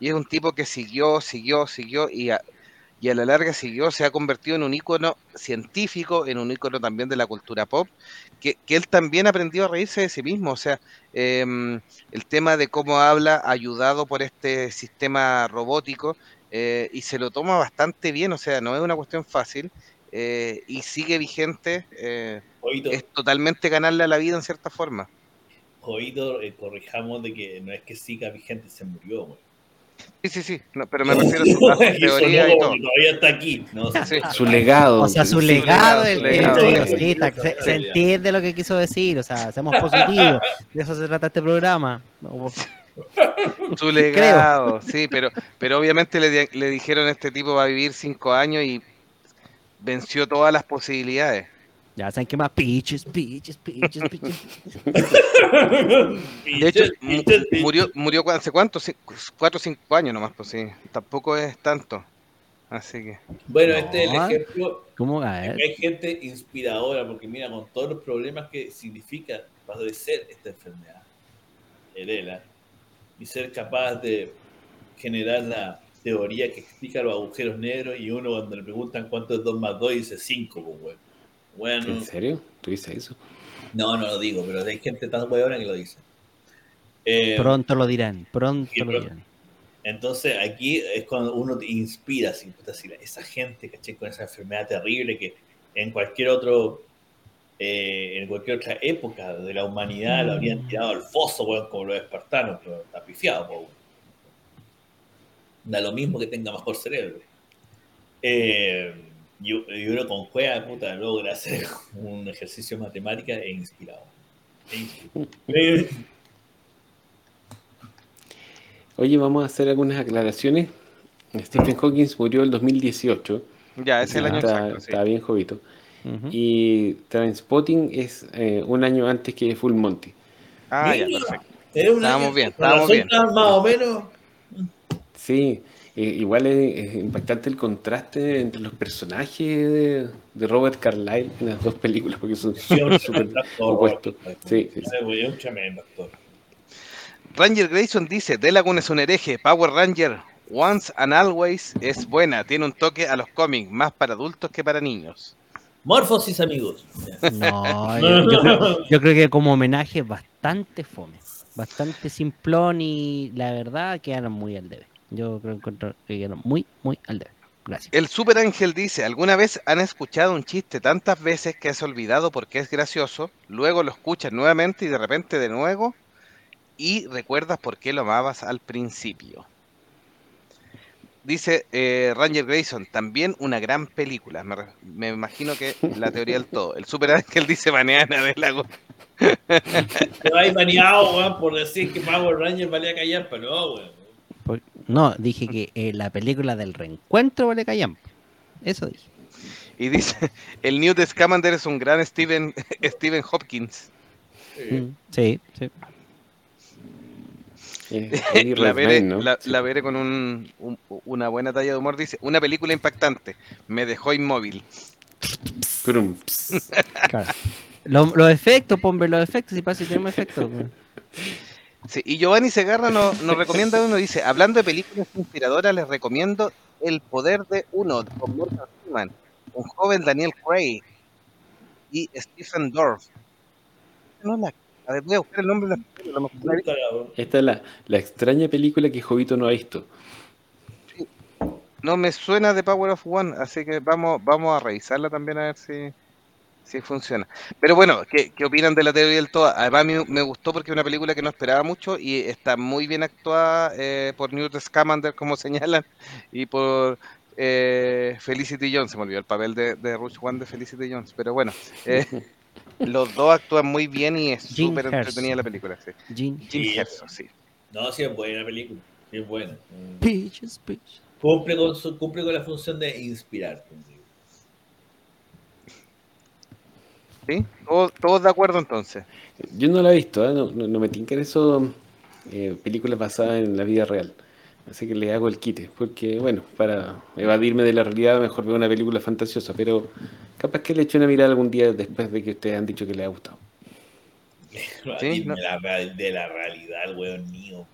Y es un tipo que siguió, siguió, siguió y, y a la larga siguió, se ha convertido en un ícono científico, en un ícono también de la cultura pop, que, que él también aprendió a reírse de sí mismo, o sea, em, el tema de cómo habla, ayudado por este sistema robótico, eh, y se lo toma bastante bien, o sea, no es una cuestión fácil, eh, y sigue vigente, eh, es totalmente ganarle a la vida en cierta forma. Eh, corrijamos de que no es que siga vigente, se murió, güey. Sí, sí, sí, no, pero me refiero a su, teoría y todo. Todavía está aquí. No, Sí. Su legado. O sea, su legado, su sí, se, se entiende lo que quiso decir, o sea, seamos positivos, de eso se trata este programa. No, Su legado, sí, pero, pero obviamente le, le dijeron este tipo va a vivir cinco años y venció todas las posibilidades. Ya saben qué más, pitches, pitches, pitches, pitches. De hecho, mu- murió, murió hace cuánto, cuatro o cinco años nomás, pues sí, tampoco es tanto. Así que, Bueno, este es el ejemplo ¿Cómo? Que hay gente inspiradora, porque mira, con todos los problemas que significa padecer esta enfermedad, herela, y ser capaz de generar la teoría que explica los agujeros negros, y uno cuando le preguntan cuánto es 2 más 2 dice 5, pues, güey. Bueno, ¿En serio? ¿Tú dices eso? no, no lo digo, pero hay gente tan huevona que lo dice. Eh, Pronto lo dirán, pronto lo dirán. Entonces aquí es cuando uno te inspira, así, puta, así, esa gente, ¿cachai? Con esa enfermedad terrible que en cualquier otro, eh, en cualquier otra época de la humanidad lo habrían tirado al foso, weón, como los espartanos, pero está pifiado, weón. Da lo mismo que tenga mejor cerebro. Eh, y, y uno con juega, puta, logra hacer un ejercicio de matemática e inspirado. E inspirado. Oye, vamos a hacer algunas aclaraciones. Stephen Hawking murió el 2018. ya, es el año está, exacto. sí. está bien jovito. Ujú. Y Trainspotting es eh, un año antes que Full Monty. Ah, ya, perfecto. Estábamos bien, estábamos bien. más o menos Sí, eh, igual es, es impactante el contraste entre los personajes de, de Robert Carlyle en las dos películas, porque son súper opuestos. Sí, un tremendo actor. Ranger Grayson dice, Delagun es un hereje, Power Ranger, Once and Always es buena, tiene un toque a los cómics, más para adultos que para niños. Morfosis, amigos. No, yo, yo creo, yo creo que como homenaje bastante fome, bastante simplón y la verdad quedaron muy al debe. Yo creo encuentro que quedaron muy, muy al debe. Gracias. El Super Ángel dice, ¿alguna vez han escuchado un chiste tantas veces que has olvidado porque es gracioso? Luego lo escuchas nuevamente y de repente de nuevo y recuerdas por qué lo amabas al principio. Dice eh, Ranger Grayson, también una gran película. Me, imagino que la teoría del todo. El Super Ángel dice Baneana de Lago. Te vais baneado, weón, por decir que Power Ranger valía callar, pero no, weón. Por- No, dije que eh, la película del reencuentro vale callan. Eso dije. Y dice, el Newt Scamander es un gran Steven, Steven Hopkins. Sí, sí. Eh, La veré, Redmayne, ¿no? la, Sí. la veré con un- un- una buena talla de humor. Dice, una película impactante. Me dejó inmóvil. Claro. Lo- Los efectos, pombe, los efectos, si pasa si tenemos efectos. Sí, y Giovanni Segarra nos, nos recomienda uno, dice, hablando de películas inspiradoras, les recomiendo El poder de uno, con Morgan Freeman, un joven Daniel Craig y Stephen Dorff. No la- a ver, voy a buscar el nombre de la película. Esta es la, la extraña película que Jovito no ha visto. No me suena de Power of One, así que vamos, vamos a revisarla también a ver si, si funciona. Pero bueno, ¿qué, qué opinan de la teoría del todo? Además, me, me gustó porque es una película que no esperaba mucho y está muy bien actuada eh, por Newt Scamander, como señalan, y por eh, Felicity Jones. Se me olvidó el papel de, de Rush One de Felicity Jones, pero bueno, eh, los dos actúan muy bien y es súper entretenida la película. Sí. Jim Jim Sí. Sí. No, sí es buena película. Sí es buena. Peaches, peaches. Cumple con, su, cumple con la función de inspirar. ¿Sí? ¿Todos, todos de acuerdo entonces? Yo no la he visto, ¿eh? no, no, no me tincan eso eh, películas basadas en la vida real. Así que le hago el quite, porque bueno, para evadirme de la realidad mejor veo una película fantasiosa, pero capaz que le eche una mirada algún día después de que ustedes han dicho que le ha gustado. Sí, la de la realidad, el weón mío.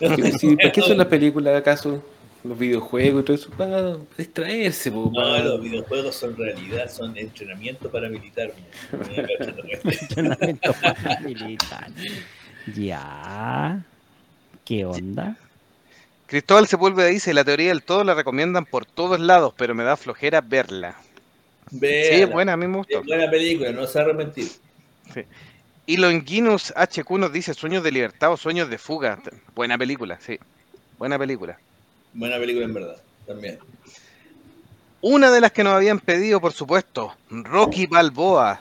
¿Para qué son las películas acaso? Los videojuegos y todo eso para distraerse. po, No, para- los videojuegos son realidad, son entrenamiento paramilitar. ¿no? Entrenamiento militar. Ya. ¿Qué onda? Cristóbal Sepúlveda dice, la teoría del todo la recomiendan por todos lados, pero me da flojera verla. Sí, Véala. es buena, a mí me gustó. Es buena película, no se arrepentir. Y Longinus HQ nos dice, sueños de libertad o sueños de fuga. Buena película, sí. Buena película. Buena película en verdad, también. Una de las que nos habían pedido, por supuesto, Rocky Balboa.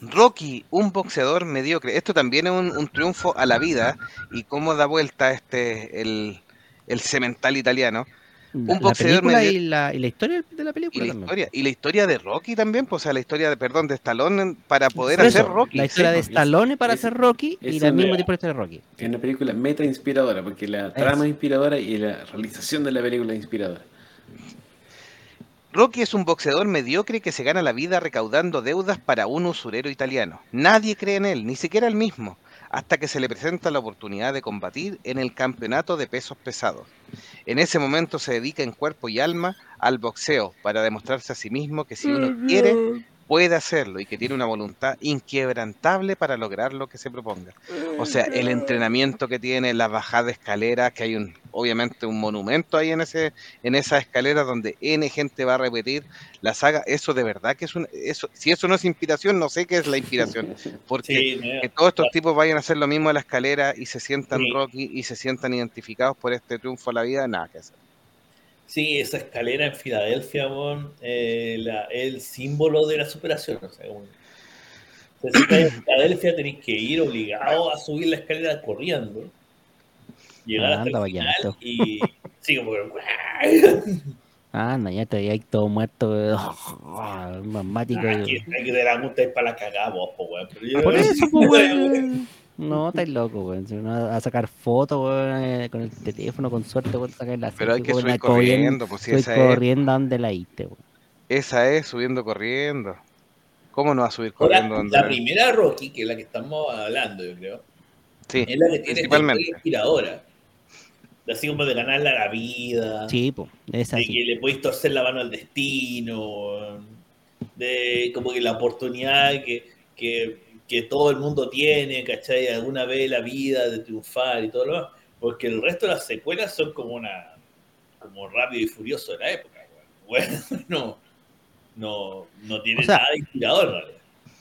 Rocky, un boxeador mediocre. Esto también es un, un triunfo a la vida y cómo da vuelta este el, el cemental italiano. La, la boxeador película medio- y la, y la historia de la Y película la también. historia, y la historia de Rocky también, pues, o sea, la historia de, perdón, de Stallone para poder hacer Rocky. La historia sí, de pues. Stallone para es- hacer Rocky y la misma tipo de historia de Rocky. Es una película meta inspiradora, porque la trama es inspiradora y la realización de la película es inspiradora. Rocky es un boxeador mediocre que se gana la vida recaudando deudas para un usurero italiano. Nadie cree en él, ni siquiera él mismo, hasta que se le presenta la oportunidad de combatir en el campeonato de pesos pesados. En ese momento se dedica en cuerpo y alma al boxeo para demostrarse a sí mismo que si uno quiere, puede hacerlo y que tiene una voluntad inquebrantable para lograr lo que se proponga. O sea, el entrenamiento que tiene, la bajada de escaleras, que hay un, obviamente un monumento ahí en ese, en esa escalera donde N gente va a repetir la saga, eso de verdad que es un, eso, si eso no es inspiración, no sé qué es la inspiración, porque Sí, que todos estos tipos vayan a hacer lo mismo a la escalera y se sientan Sí. Rocky y se sientan identificados por este triunfo a la vida, nada que hacer. Sí, esa escalera en Filadelfia, weón, eh, la- el símbolo de la superación. O sea, un- o sea, si estáis en Filadelfia tenéis que ir obligado a subir la escalera corriendo, llegar Ah, hasta anda el final y sí, como que, Ah, no, ya te ahí todo muerto, mamático. Ah, hay que te la gusta para la cagada, vos, po, weón. Pero yo- Por eso, pues, weón. No, estáis loco, weón. Si uno a sacar fotos, weón, con el teléfono, con suerte, weón, sacar la Pero hay que subir corriendo, corriendo, pues si esa es, corriendo donde la diste, weón. esa es subiendo corriendo. ¿Cómo no va a subir Ahora, corriendo? donde la primera Rocky, que es la que estamos hablando, yo creo, Sí, es la que tiene principalmente. historia inspiradora. Así como de ganarle a la vida. Sí, es de que le podéis torcer la mano al destino, de como que la oportunidad que, que, que todo el mundo tiene, ¿cachai? Alguna vez la vida de triunfar y todo lo demás, porque el resto de las secuelas son como una como rápido y furioso de la época, bueno, no, no, no tiene O sea- nada de inspirador realidad.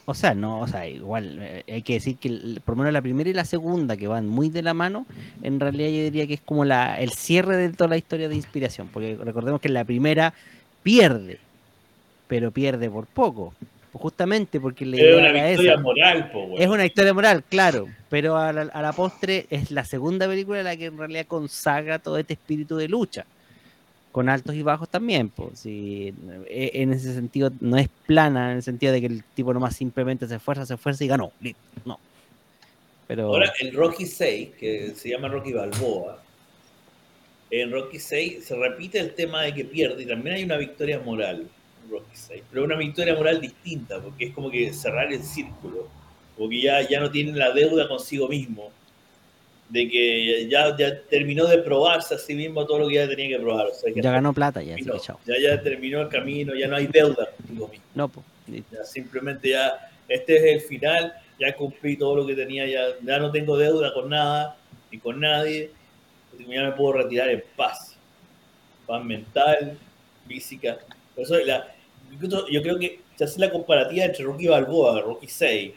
O sea, no, o sea, igual, eh, hay que decir que el- por lo menos la primera y la segunda, que van muy de la mano, en realidad yo diría que es como la, el cierre de toda la historia de inspiración, porque recordemos que la primera pierde, pero pierde por poco, justamente porque le Es una victoria moral, po. Es una historia moral, claro, pero a la, a la postre es la segunda película la que en realidad consagra todo este espíritu de lucha, con altos y bajos también, pues, sí, e- en ese sentido no es plana, en el sentido de que el tipo nomás simplemente se esfuerza, se esfuerza y ganó, no. Pero Ahora, el Rocky 6, que se llama Rocky Balboa, en Rocky 6 se repite el tema de que pierde y también hay una victoria moral en Rocky 6, pero una victoria moral distinta, porque es como que cerrar el círculo, porque ya, ya no tiene la deuda consigo mismo, de que ya, ya terminó de probarse a sí mismo todo lo que ya tenía que probar. O sea, que ya ganó plata, ya, así terminó, que chao. ya, ya terminó el camino, ya no hay deuda contigo mismo. No, pues. Ya simplemente ya, este es el final, ya cumplí todo lo que tenía, ya, ya no tengo deuda con nada ni con nadie, ya me puedo retirar en paz. Paz mental, física. Por eso la- yo creo que se hace la comparativa entre Rocky Balboa, Rocky 6,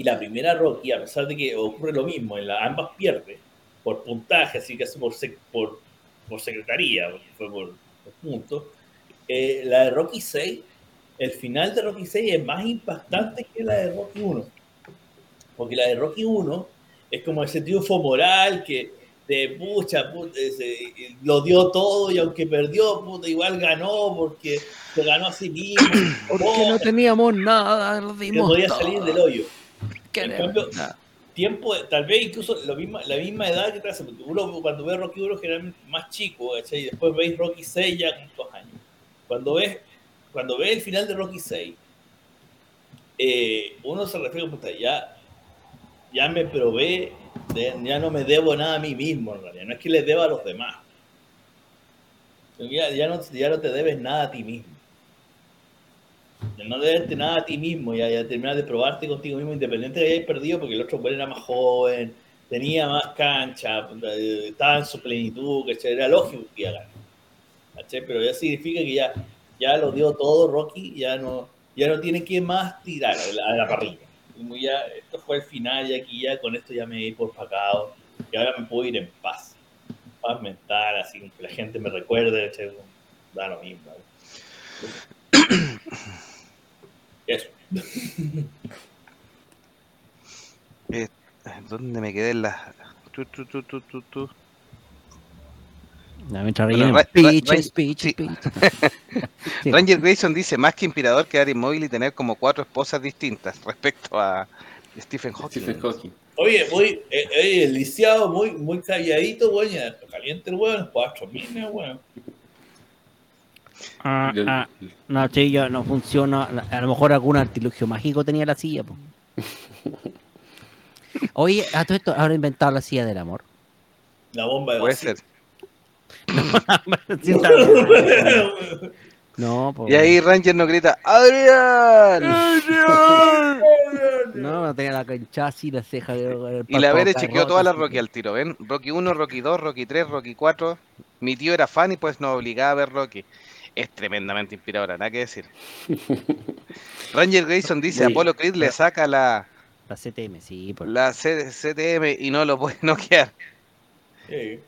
y la primera Rocky, a pesar de que ocurre lo mismo, en la, ambas pierde por puntaje, así que hace por, sec- por, por secretaría, porque fue por, por puntos. Eh, la de Rocky 6 el final de Rocky 6 es más impactante que la de Rocky 1. Porque la de Rocky 1 es como ese triunfo moral que de pucha, puta, ese- lo dio todo y aunque perdió, puta, igual ganó porque se ganó a sí mismo. Oh, teníamos nada, que podía salir del hoyo. En cambio, tiempo, tal vez incluso lo misma, la misma edad que te hace, uno cuando ve Rocky 1 generalmente más chico, ¿cachai? y después veis Rocky 6 ya con dos años. Cuando ves, cuando ves el final de Rocky 6, eh, uno se refiere puta, ya, ya me probé, de- ya no me debo nada a mí mismo en realidad, no es que les deba a los demás. Ya, ya, no, ya no te debes nada a ti mismo. No deberte nada a ti mismo, ya, ya terminar de probarte contigo mismo, independiente de que hayas perdido, porque el otro era más joven, tenía más cancha, estaba en su plenitud, que era lógico que iba a ganar. Pero ya significa que ya, ya lo dio todo Rocky, ya no, ya no tiene que más tirar a la, parrilla. Ya, esto fue el final y aquí ya con esto ya me di por pagado y ahora me puedo ir en paz. Paz mental, así que la gente me recuerde, da lo mismo. Eso. Eh, ¿Dónde me quedé en la... Tu, tu, tu, tu, tu, tu. Ranger Grayson dice, más que inspirador quedar inmóvil y tener como cuatro esposas distintas respecto a Stephen Hawking. Oye, muy, eh, lisiado muy, muy calladito, güey, caliente el weón, cuatro minas, weón. Ah, ah, no, yo no funciona. A lo mejor algún artilugio mágico tenía la silla. Po. Oye, a todo esto, ¿habrá inventado la silla del amor? La bomba de Puede ser. No, Y ahí Ranger nos grita, ¡Adrián! No, tenía la cancha así, la ceja. Y la Vere chequeó toda la Rocky al tiro, ¿ven? Rocky 1, Rocky 2, Rocky 3, Rocky 4. Mi tío era fan y pues nos obligaba a ver Rocky. Es tremendamente inspiradora, nada que decir. Ranger Grayson dice, Apolo Creed le saca la... La CTM, sí. Por... La CTM y no lo puede noquear. Sí.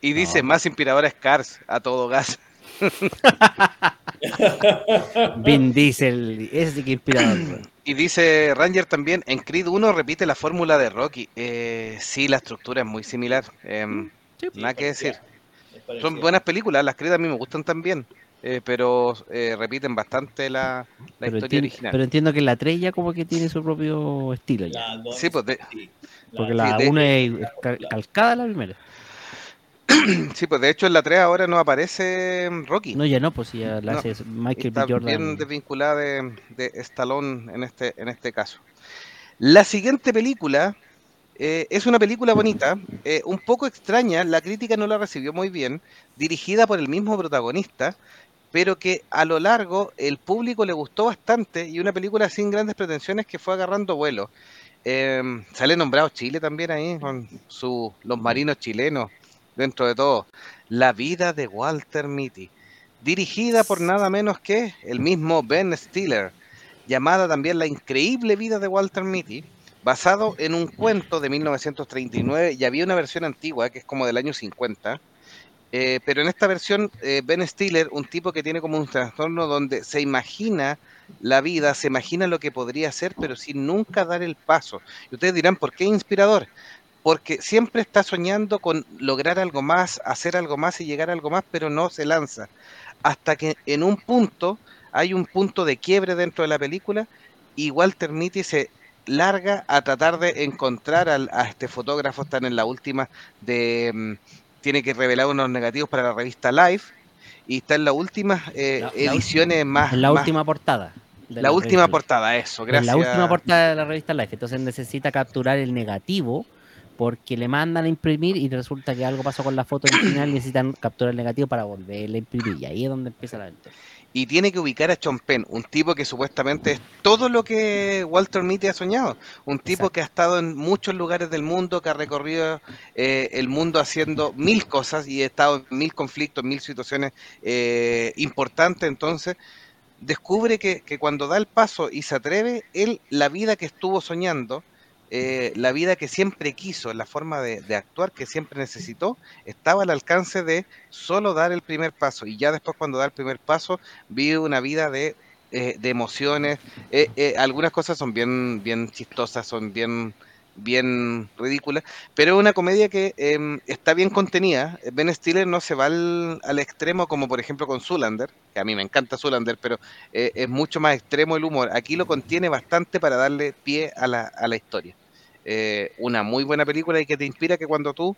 Y dice, más inspiradora es Cars, a todo gas. Vin Diesel, ese sí que inspirador. Y dice Ranger también, en Creed 1 repite la fórmula de Rocky. Eh, sí, la estructura es muy similar. Em, nada que decir. Son buenas películas, las Creed a mí me gustan también. Eh, pero eh, repiten bastante la, historia original. Pero entiendo que la 3 ya como que tiene su propio estilo. Ya. sí, pues Porque la 1 es calcada la primera. Sí, pues de hecho en la 3 ahora no aparece Rocky. No, ya no, pues ya la hace Michael B. Jordan. bien desvinculada de, de, Stallone en este, en este caso. La siguiente película eh, es una película bonita, eh, un poco extraña, la crítica no la recibió muy bien, dirigida por el mismo protagonista, pero que a lo largo el público le gustó bastante y una película sin grandes pretensiones que fue agarrando vuelo. Eh, sale nombrado Chile también ahí, con su, los marinos chilenos dentro de todo, La vida de Walter Mitty, dirigida por nada menos que el mismo Ben Stiller, llamada también La increíble vida de Walter Mitty, basado en un cuento de 1939 y había una versión antigua que es como del año 50. Eh, pero en esta versión, eh, Ben Stiller, un tipo que tiene como un trastorno donde se imagina la vida, se imagina lo que podría ser, pero sin nunca dar el paso. Y ustedes dirán, ¿por qué inspirador? porque siempre está soñando con lograr algo más, hacer algo más y llegar a algo más, pero no se lanza. Hasta que en un punto, hay un punto de quiebre dentro de la película y Walter Mitty se larga a tratar de encontrar a este fotógrafo, están en la última de... Mm, tiene que revelar unos negativos para la revista Life y está en las últimas eh, ediciones más... En la última portada. La, última portada, eso, gracias. la última portada de la revista Life, entonces necesita capturar el negativo porque le mandan a imprimir y resulta que algo pasó con la foto original y necesitan capturar el negativo para volverla a imprimir. Y ahí es donde empieza la aventura. Y tiene que ubicar a Chompen, un tipo que supuestamente es todo lo que Walter Mitty ha soñado. Un tipo que ha estado en muchos lugares del mundo, que ha recorrido eh, el mundo haciendo mil cosas y ha estado en mil conflictos, mil situaciones eh, importantes. Entonces, descubre que, que cuando da el paso y se atreve, él, la vida que estuvo soñando, eh, la vida que siempre quiso, la forma de, actuar que siempre necesitó, estaba al alcance de solo dar el primer paso. Y ya después cuando da el primer paso, vive una vida de, eh, emociones. Eh, algunas cosas son bien, bien chistosas, son bien bien ridículas, pero es una comedia que em, está bien contenida. Ben Stiller no se va al, extremo como por ejemplo con Zulander, que a mí me encanta Zulander, pero es mucho más extremo el humor. Aquí lo contiene bastante para darle pie a la, a la historia. Eh, una muy buena película y que te inspira que cuando tú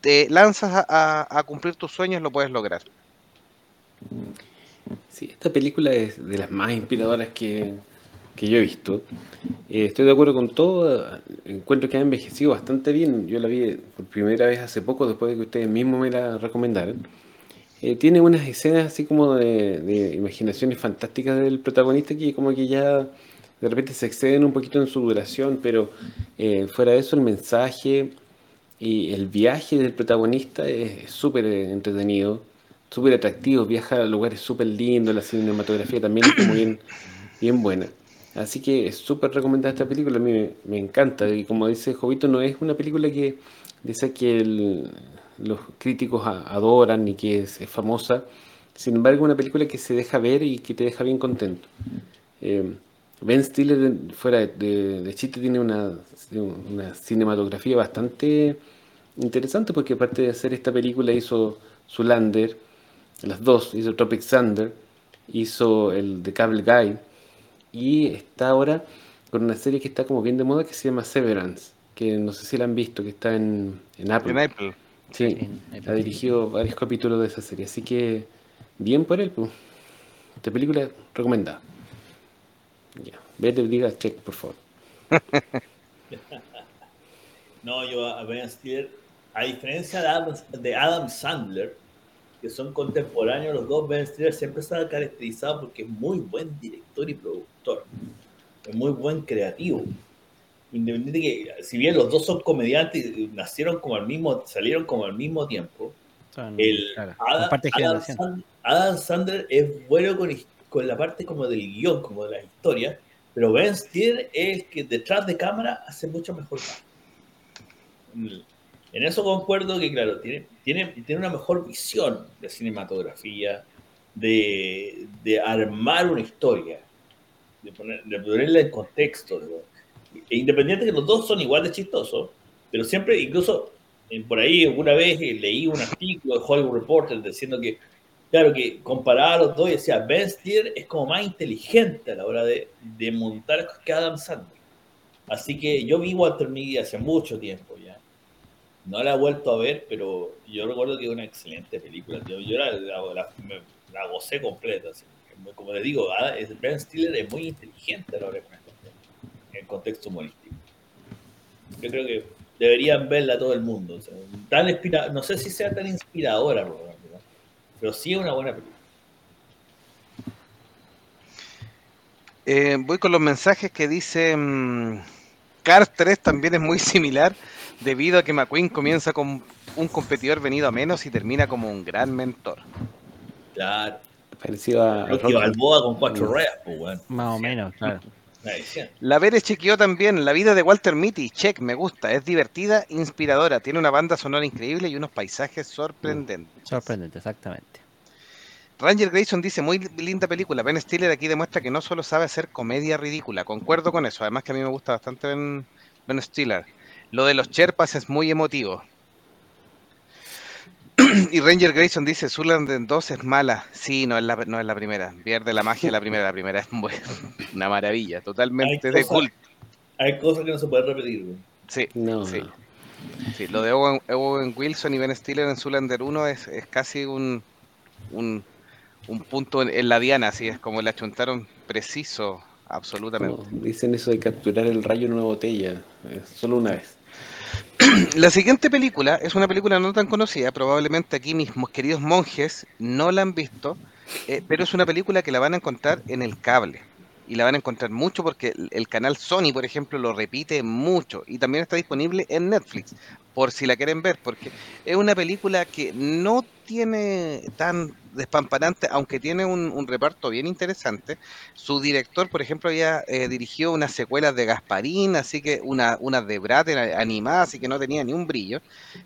te lanzas a, cumplir tus sueños lo puedes lograr. Sí, esta película es de las más inspiradoras que, yo he visto. Eh, estoy de acuerdo con todo. Encuentro que ha envejecido bastante bien. Yo la vi por primera vez hace poco, después de que ustedes mismos me la recomendaron. eh, tiene unas escenas así como de, imaginaciones fantásticas del protagonista que como que ya de repente se exceden un poquito en su duración, pero eh, fuera de eso el mensaje y el viaje del protagonista es súper entretenido, súper atractivo, viaja a lugares súper lindos, la cinematografía también es como bien, bien buena. Así que es súper recomendada esta película, a mí me, encanta. Y como dice Jovito, no es una película que dice que los críticos adoran y que es, famosa. Sin embargo, una película que se deja ver y que te deja bien contento. Eh, ben Stiller, fuera de, de, chiste, tiene una, una, cinematografía bastante interesante porque aparte de hacer esta película hizo Zulander, las dos, hizo Tropic Thunder, hizo el The Cable Guy y está ahora con una serie que está como bien de moda que se llama Severance, que no sé si la han visto, que está en, en Apple. En Apple. Sí, ha dirigido varios capítulos de esa serie, así que bien por él. Pues. Esta película recomendada. Ya, vete diga check, por favor. no, yo a Ben Stiller, a diferencia de Adam, de Adam Sandler, que son contemporáneos, los dos Ben Stiller siempre se ha caracterizado porque es muy buen director y productor, es muy buen creativo. Independiente que, si bien los dos son comediantes, y nacieron como al mismo, salieron como al mismo tiempo, el Adam, Sandler es bueno con, con, la parte como del guion, como de la historia, pero Ben Stiller es que detrás de cámara hace mucho mejor. En eso concuerdo que, claro, tiene, tiene, tiene una mejor visión de cinematografía, de, de armar una historia, de, poner, de ponerla en contexto. E independiente que los dos son igual de chistosos, pero siempre, incluso eh, por ahí alguna vez eh, leí un artículo de Hollywood Reporter diciendo que, claro, que comparaba a los dos y decía, Ben Stiller es como más inteligente a la hora de, de montar que Adam Sandler. Así que yo vi Walter Mitty hace mucho tiempo ya. No la he vuelto a ver, pero yo recuerdo que es una excelente película. Yo, la, la, gocé completa. Como les digo, ah, Ben Stiller es muy inteligente a la hora de en el contexto humorístico. Yo creo que deberían verla todo el mundo. tan inspira no sé si sea tan inspiradora, pero sí es una buena película. Eh, voy con los mensajes que dice mm, Cars 3 también es muy similar debido a que McQueen comienza con un competidor venido a menos y termina como un gran mentor. Claro. Parecido a. Balboa con cuatro ruedas, pues, Más o menos, claro. La Veres chequeó también La vida de Walter Mitty. Check, me gusta. Es divertida, inspiradora. Tiene una banda sonora increíble y unos paisajes sorprendentes. Sorprendente, exactamente. Ranger Grayson dice, muy linda película. Ben Stiller aquí demuestra que no solo sabe hacer comedia ridícula. Concuerdo con eso. Además que a mí me gusta bastante Ben, ben Stiller. Lo de los Sherpas es muy emotivo. y Ranger Grayson dice, en 2 es mala. Sí, no es la, no es la primera. Pierde la magia la primera. La primera es una maravilla, totalmente de culto. Hay cosas que no se pueden repetir. Sí, sí. lo de Owen, Wilson y Ben Stiller en Zoolander 1 es, es casi un, un, punto en, la diana, así es como le achuntaron preciso, absolutamente. dicen eso de capturar el rayo en una botella, solo una vez. La siguiente película es una película no tan conocida, probablemente aquí mis queridos monjes no la han visto, eh, pero es una película que la van a encontrar en el cable. Y la van a encontrar mucho porque el canal Sony, por ejemplo, lo repite mucho. Y también está disponible en Netflix, por si la quieren ver, porque es una película que no tiene tan despampanante, aunque tiene un, reparto bien interesante. Su director, por ejemplo, había eh, dirigido unas secuelas de Gasparín, así que una, unas de Brad animadas, así que no tenía ni un brillo.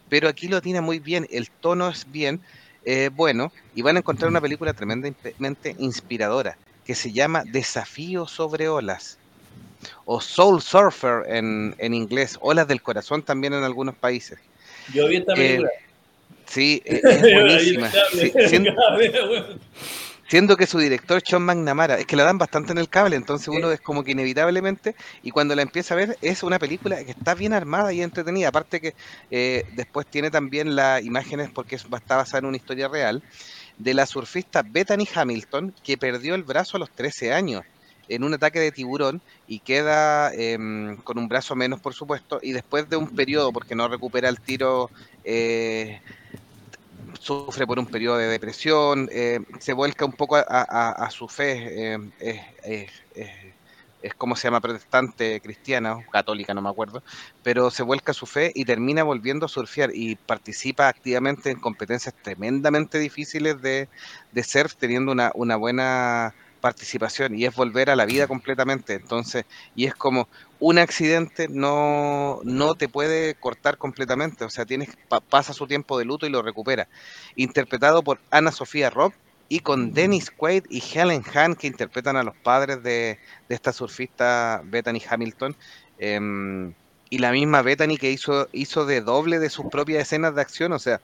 Pero aquí lo tiene muy bien, el tono es bien eh, bueno, y van a encontrar una película tremendamente inspiradora, que se llama Desafío sobre olas. O Soul Surfer en, en inglés, olas del corazón también en algunos países. Yo vi esta película. Eh, Sí, eh, es buenísima. siendo, que su director, Sean McNamara, es que la dan bastante en el cable, entonces uno es como que inevitablemente, y cuando la empieza a ver, es una película que está bien armada y entretenida. Aparte que eh, después tiene también las imágenes, porque está basada en una historia real, de la surfista Bethany Hamilton, que perdió el brazo a los 13 años en un ataque de tiburón y queda em, con un brazo menos, por supuesto, y después de un periodo, porque no recupera el tiro eh, sufre por un periodo de depresión, eh, se vuelca un poco a, su fe, eh, es, como se llama protestante, cristiana, católica, no me acuerdo, pero se vuelca a su fe y termina volviendo a surfear y participa activamente en competencias tremendamente difíciles de, de surf, teniendo una, una buena participación y es volver a la vida completamente. Entonces, y es como un accidente no, no te puede cortar completamente, o sea, tienes, pa- pasa su tiempo de luto y lo recupera. Interpretado por Ana Sofía Robb y con Dennis Quaid y Helen Hunt que interpretan a los padres de, de esta surfista Bethany Hamilton. em, y la misma Bethany que hizo, hizo de doble de sus propias escenas de acción, o sea,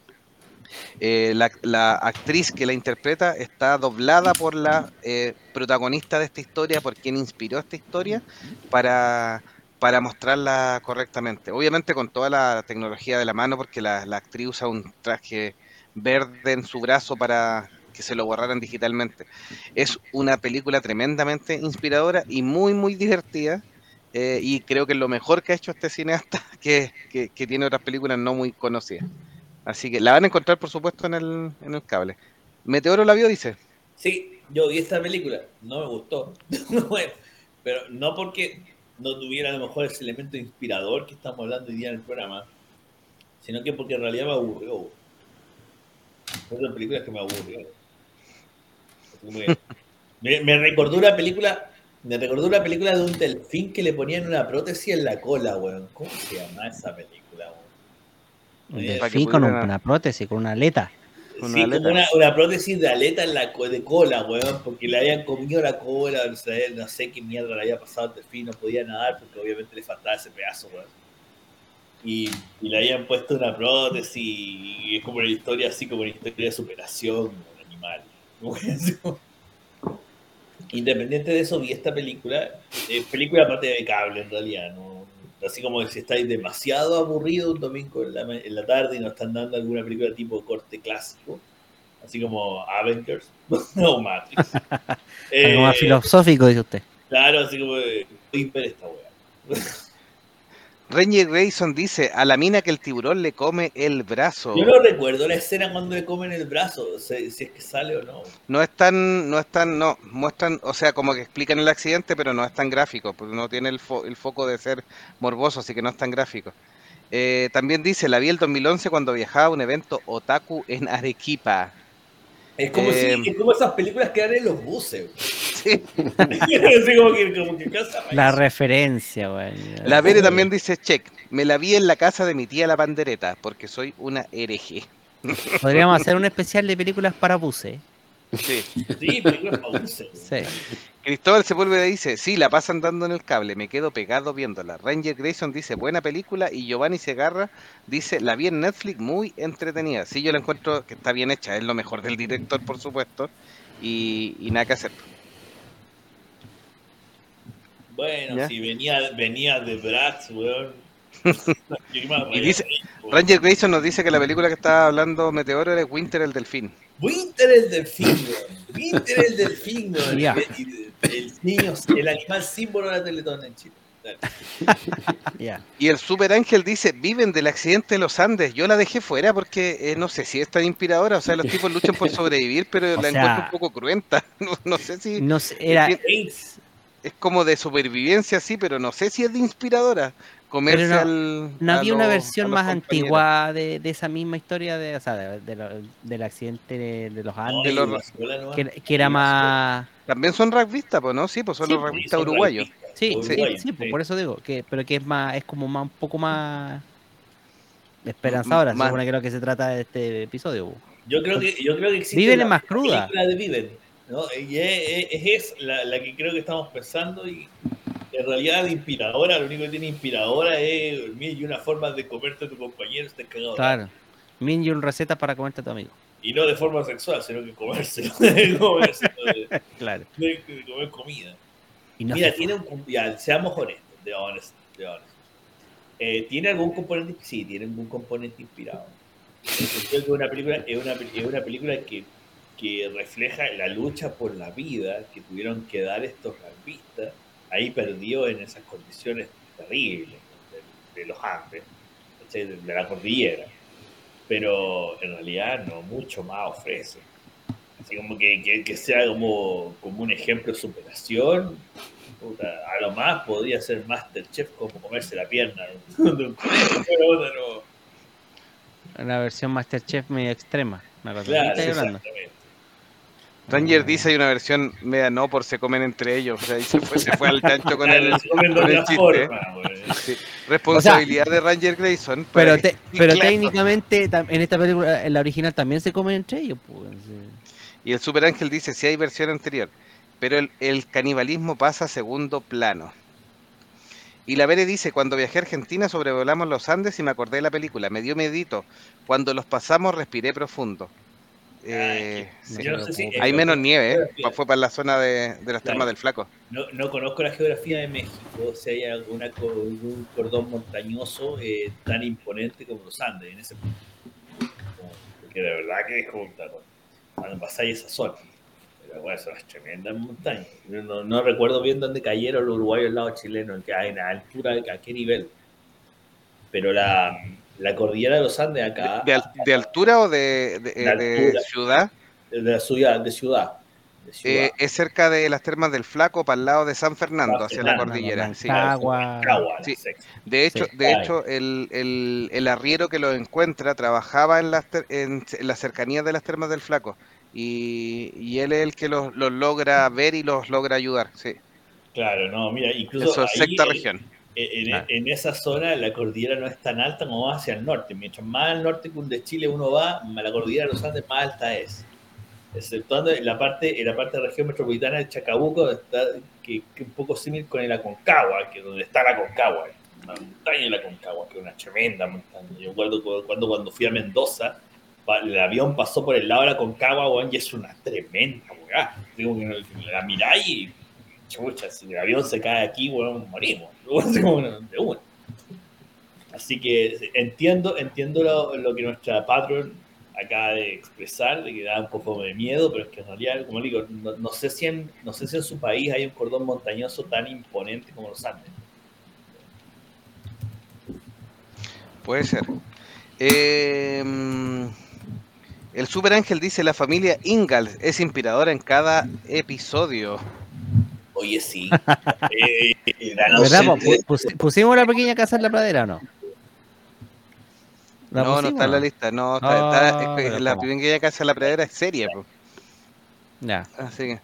eh, la, actriz que la interpreta está doblada por la eh, protagonista de esta historia, por quien inspiró esta historia, para, para mostrarla correctamente. Obviamente con toda la tecnología de la mano, porque la, actriz usa un traje verde en su brazo para que se lo borraran digitalmente. Es una película tremendamente inspiradora y muy, muy divertida. eh, y creo que es lo mejor que ha hecho este cineasta, que, que tiene otras películas no muy conocidas. Así que la van a encontrar, por supuesto, en el, en el cable. Meteoro la vio, dice. Sí, yo vi esta película, no me gustó. Pero no porque no tuviera a lo mejor ese elemento inspirador que estamos hablando hoy día en el programa, sino que porque en realidad me aburrió. Fue una película que me aburrió. Me, me recordó una película, me recordó una película de un delfín que le ponían una prótesis en la cola, weón. ¿Cómo se llama esa película? Un delfín con pudieran- una prótesis, con una aleta. Una sí, aleta. como una, una prótesis de aleta en la de cola, weón, porque le habían comido la cola, o sea, no sé qué mierda le había pasado al delfín, no podía nadar porque obviamente le faltaba ese pedazo, weón. Y, y le habían puesto una prótesis y es como una historia así, como una historia de superación con animal. Independiente de eso, vi esta película, eh, película aparte de cable en realidad, ¿no? Así como si estáis demasiado aburrido un domingo en la, en la tarde y nos están dando alguna película tipo corte clásico, así como Avengers o Matrix. Algo más Eh, filosófico, dice usted. Claro, así como ver esta wea. Ranger Grayson dice, a la mina que el tiburón le come el brazo. Yo no recuerdo la escena cuando le comen el brazo, si, si es que sale o no. No es tan, no es tan, no, muestran, o sea, como que explican el accidente, pero no es tan gráfico, porque no tiene el, fo- el foco de ser morboso, así que no es tan gráfico. Eh, también dice, la vi el 2011 cuando viajaba a un evento otaku en Arequipa. Es como, Eh, si, es como esas películas que dan en los buses. Sí. así como que, como que casa La referencia, weón. La Vere también dice, check, me la vi en la casa de mi tía la pandereta, porque soy una hereje. Podríamos hacer un especial de películas para buses. Sí. Sí, películas para buses. Sí. Cristóbal Sepúlveda dice, sí, la pasan dando en el cable, me quedo pegado viéndola. Ranger Grayson dice, buena película, y Giovanni Segarra dice, la vi en Netflix, muy entretenida. Sí, yo la encuentro que está bien hecha, es lo mejor del director, por supuesto, y, y nada que hacer. Bueno, ¿Ya? si venía, venía de Bratz, weón. ¿Qué más Y dice-? Ranger Grayson nos dice que la película que estaba hablando Meteoro era Winter el Delfín. Winter el delfín, weón. Winter el delfín, weón. El niño, el animal símbolo de la Teletón en Chile. Y el Super Ángel dice, viven del accidente de los Andes. Yo la dejé fuera porque eh, no sé si es tan inspiradora. O sea, los tipos luchan por sobrevivir, pero O la sea- encuentro un poco cruenta. No, no sé si No sé, era, Saints. es como de supervivencia, sí, pero no sé si es de inspiradora. Comerse Pero no- al. no había una versión más compañeros. antigua de, de esa misma historia de, o sea, de- de lo- del accidente de, de los No, Andes, de los- que, que era más... También son rugbyistas, pues, ¿no? Sí, pues son Sí, los pues, rugbyistas uruguayos. Sí, sí, uruguayos, sí, pues, sí. por eso digo, que, pero que es más, es como más, un poco más esperanzadora, Más- según creo que se trata de este episodio. po. Yo creo que, yo creo que existe Viven la es más cruda. de Viven, ¿no? Y es, es- es la, la que creo que estamos pensando y en realidad de inspiradora, lo único que tiene inspiradora es mil y una forma de comerte a tu compañero, estés cagado. Claro. Min y un receta para comerte a tu amigo. Y no de forma sexual, sino que comérselo de, Claro. de- de comer comida. Y no Mira, tiene un. Ya, seamos honestos, de honest, de honest. Eh, ¿Tiene algún componente? Sí, tiene algún componente inspirado. Que una película, es, una, es una película que, que refleja la lucha por la vida que tuvieron que dar estos rugbyistas ahí perdió en esas condiciones terribles de, de los Andes, de, de la cordillera. pero en realidad no mucho más ofrece. Así como que, que, que sea como, como un ejemplo de superación, puta, a lo más podría ser Masterchef como comerse la pierna no. Una versión Masterchef medio extrema. Así Claro, exactamente. Ranger dice hay una versión media no por se comen entre ellos. O sea, ahí se fue, se fue al chancho con el, con el chiste. forma, güey. Sí. Responsabilidad de Ranger Grayson. Pero, te- que- pero claro. técnicamente en esta película, en la original, también se comen entre ellos. Pues. Y el Super Ángel dice si hay versión anterior, pero el, el canibalismo pasa a segundo plano. Y la Vere dice, cuando viajé a Argentina sobrevolamos los Andes y me acordé de la película, me dio medito. Cuando los pasamos respiré profundo. Eh, no sí. Yo no sé si- Hay menos nieve, ¿eh? fue para la zona de, de las termas del Flaco. No, no conozco la geografía de México, si hay algún cordón montañoso eh, tan imponente como los Andes en ese punto. Porque de verdad que es claro, cuando pasáis esa zona. Pero bueno, son las tremendas montañas. No, no recuerdo bien dónde cayeron los uruguayos al lado chileno, en qué, en la altura, a qué nivel. Pero la, la cordillera de los Andes acá, ¿De, al- de altura o de, de- De de altura. ciudad? de la ciudad, de ciudad, de ciudad. Eh, es cerca de las termas del Flaco, para el lado de San Fernando, hacia la cordillera. sí. La Sí. De hecho, Sí. de hecho el, el- el arriero que lo encuentra trabajaba en las, ter- en, en las cercanías de las termas del Flaco. Y, y él es el que los, los logra ver y los logra ayudar. Sí. Claro, no, mira, incluso Eso es ahí, sexta eh, región. En, Claro. en esa zona la cordillera no es tan alta como hacia el norte. Mientras más al norte que de Chile uno va, la cordillera de los Andes más alta es. Exceptuando en la parte, en la parte de la región metropolitana de Chacabuco, está, que, que un poco similar con el Aconcagua, que es donde está la Aconcagua, una montaña de la Aconcagua, que es una tremenda montaña. Yo recuerdo cu- cuando, cuando fui a Mendoza, el avión pasó por el lado de la Aconcagua, weón, y es una tremenda weá. Digo, la miráis y chucha, si el avión se cae aquí, bueno, morimos. Así que entiendo, entiendo lo, lo que nuestra patron acaba de expresar, de que da un poco de miedo, pero es que en realidad, como digo, no, no sé si en, no sé si en su país hay un cordón montañoso tan imponente como los Andes. Puede ser. Eh, el Super Ángel dice, la familia Ingalls es inspiradora en cada episodio. Oye, sí. Eh, ¿Verdad? inocente- po? Pu- pusi- ¿Pusimos la pequeña casa en la pradera o no? ¿La No, no pusimos está en la lista. No, está, está- Ah, la ¿cómo? primera casa de la pradera es serie. po. Ya. Así que.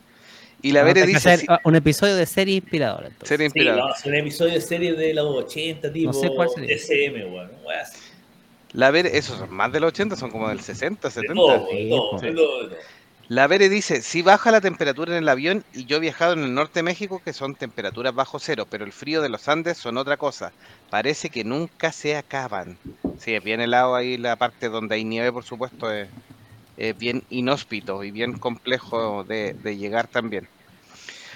Y la Vere dice, hacer sí, un episodio de serie inspiradora. entonces. serie Sí, inspiradora. a hacer un episodio de serie de los 80, tipo sé cuál sería. SM, bueno. weas. La Vere, esos son más de los 80, son como del 60, De 70. todo, Sí, de todo, po. de todo, de todo. La Vere dice, si baja la temperatura en el avión y yo he viajado en el norte de México que son temperaturas bajo cero, pero el frío de los Andes son otra cosa. Parece que nunca se acaban. Sí, es bien helado ahí la parte donde hay nieve, por supuesto, es, es bien inhóspito y bien complejo de, de llegar también.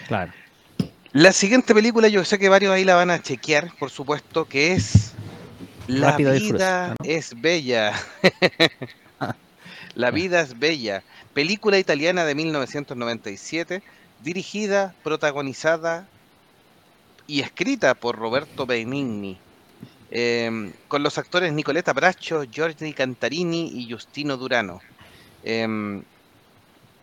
Claro. La siguiente película yo sé que varios ahí la van a chequear, por supuesto, que es La Rápido vida es bella. La vida es bella. Película italiana de 1997, dirigida, protagonizada y escrita por Roberto Benigni. eh, con los actores Nicoletta Braccio, Giorgi Cantarini y Justino Durano. Eh,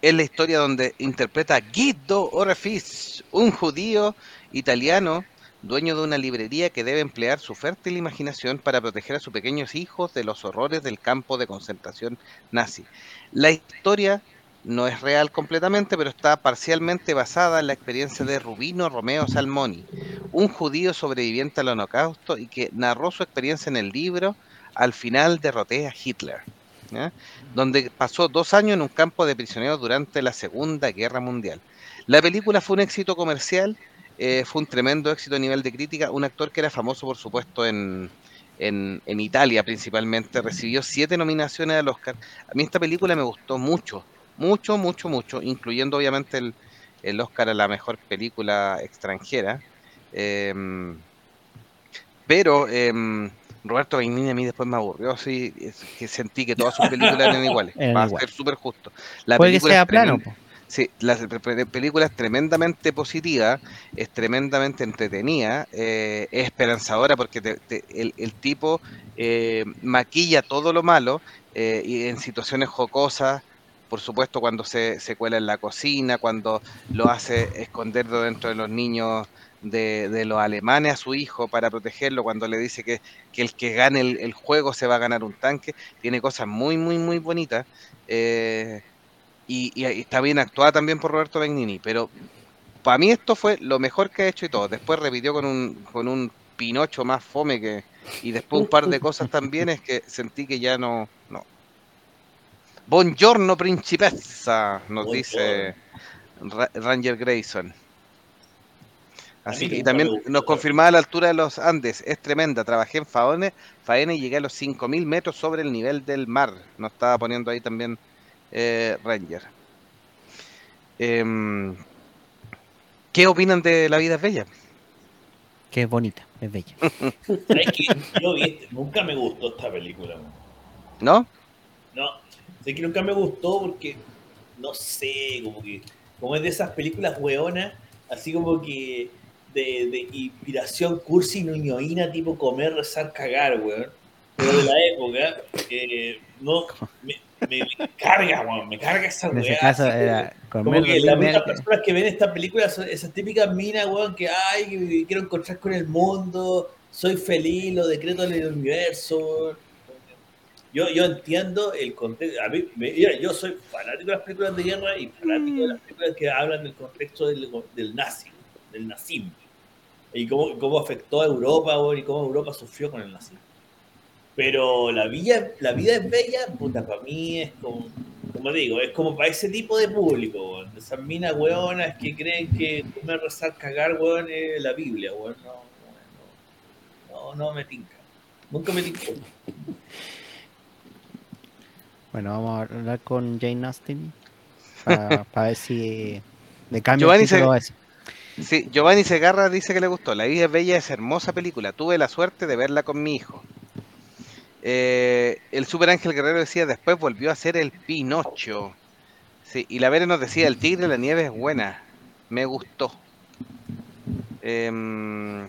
es la historia donde interpreta a Guido Orefice, un judío italiano dueño de una librería que debe emplear su fértil imaginación para proteger a sus pequeños hijos de los horrores del campo de concentración nazi. La historia no es real completamente, pero está parcialmente basada en la experiencia de Rubino Romeo Salmoni, un judío sobreviviente al holocausto y que narró su experiencia en el libro Al final derroté a Hitler, donde pasó dos años en un campo de prisioneros durante la Segunda Guerra Mundial. La película fue un éxito comercial, eh, fue un tremendo éxito a nivel de crítica, un actor que era famoso por supuesto en, en, en Italia principalmente, recibió siete nominaciones al Oscar. A mí esta película me gustó mucho, mucho, mucho, mucho, incluyendo obviamente el, el Oscar a la mejor película extranjera. Em, pero em, Roberto Benigni a mí después me aburrió, así que sentí que todas sus películas eran iguales, para ser súper justo. La Puede que película sea es plano. tremenda. Sí, la pe- pe- película es tremendamente positiva, es tremendamente entretenida, eh, es esperanzadora porque te- te- el, el tipo eh, maquilla todo lo malo, eh, y en situaciones jocosas, por supuesto cuando se, se cuela en la cocina, cuando lo hace esconder dentro de los niños de, de los alemanes a su hijo para protegerlo, cuando le dice que, que el que gane el, el juego se va a ganar un tanque, tiene cosas muy, muy, muy bonitas. eh, y, y- y está bien actuada también por Roberto Benigni, pero para mí esto fue lo mejor que ha hecho y todo. Después repitió con un, con un Pinocho más fome que. Y después un par de cosas también es que sentí que ya no. no. Buongiorno principessa, nos dice Ra- Ranger Grayson. Así que y también nos confirmaba la altura de los Andes, es tremenda. Trabajé en Faone, Faena y llegué a los 5000 metros sobre el nivel del mar. Nos estaba poniendo ahí también eh, Ranger. Em, ¿Qué opinan de La vida es bella? Que es bonita, es bella. Este- nunca me gustó esta película. weón. ¿No? No, sé que nunca me gustó porque, no sé, como que, como es de esas películas hueonas, así como que de, de inspiración cursi ñoñoína, tipo comer, rezar, cagar, weón. Pero de la época, eh, no, me carga, weón, me carga esa En ese weá. caso así era como que las personas que ven esta película son esas típicas minas, weón, que ay, que quiero encontrar con el mundo, soy feliz, lo decreto en el universo, weón. Yo, yo entiendo el contexto. A mí, me- mira, yo soy fanático de las películas de guerra y fanático de las películas que hablan del contexto del, del nazi, del nazismo. Y cómo, cómo afectó a Europa, weón, y cómo Europa sufrió con el nazismo. Pero la vida, la vida es bella, puta, para mí es como, como digo, es como para ese tipo de público, weón. Esas minas weonas que creen que comer, rezar, cagar, weón, es la Biblia, weón. No, no, no, no me tinca. Nunca me tinca. Bueno, vamos a hablar con Jane Austen para ver si de cambio Giovanni se- va a ser. Sí, Giovanni Segarra dice que le gustó. La vida es bella, es hermosa película. Tuve la suerte de verla con mi hijo. Eh, el Super Ángel Guerrero decía, después volvió a ser el Pinocho. Sí, y la Vere nos decía, el Tigre de la Nieve es buena. Me gustó. Em,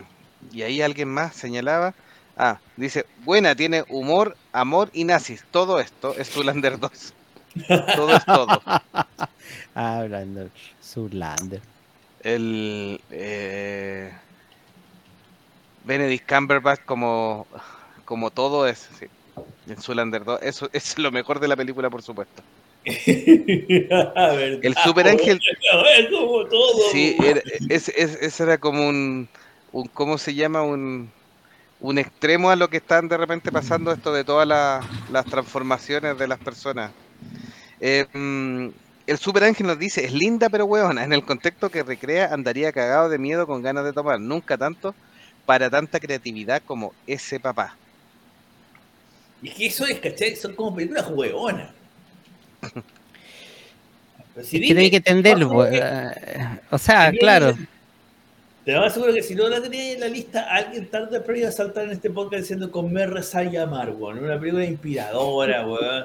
y ahí alguien más señalaba. Ah, dice, buena, tiene humor, amor y nazis. Todo esto es Zulander 2. Todo es todo. Hablando Zulander. el eh, Benedict Cumberbatch como, como todo es sí, en Zoolander 2 eso es lo mejor de la película por supuesto. El Super Ángel- Es como todo. sí era- es, es- ese era como un, un cómo se llama un un extremo a lo que están de repente pasando esto de todas las, las transformaciones de las personas. Eh, mm, el Super Ángel nos dice, es linda pero huevona, en el contexto que recrea andaría cagado de miedo con ganas de tomar, nunca tanto para tanta creatividad como ese papá. Y es que eso es, ¿cachai? Son como películas hueonas. Pero si Es que hay que entenderlo. Vamos, pues, que- eh, o sea, claro. Te lo aseguro que si no la tenías en la lista, alguien tarde o temprano iba a saltar en este podcast diciendo comer, rezar y amar, weón. Una película inspiradora, weón.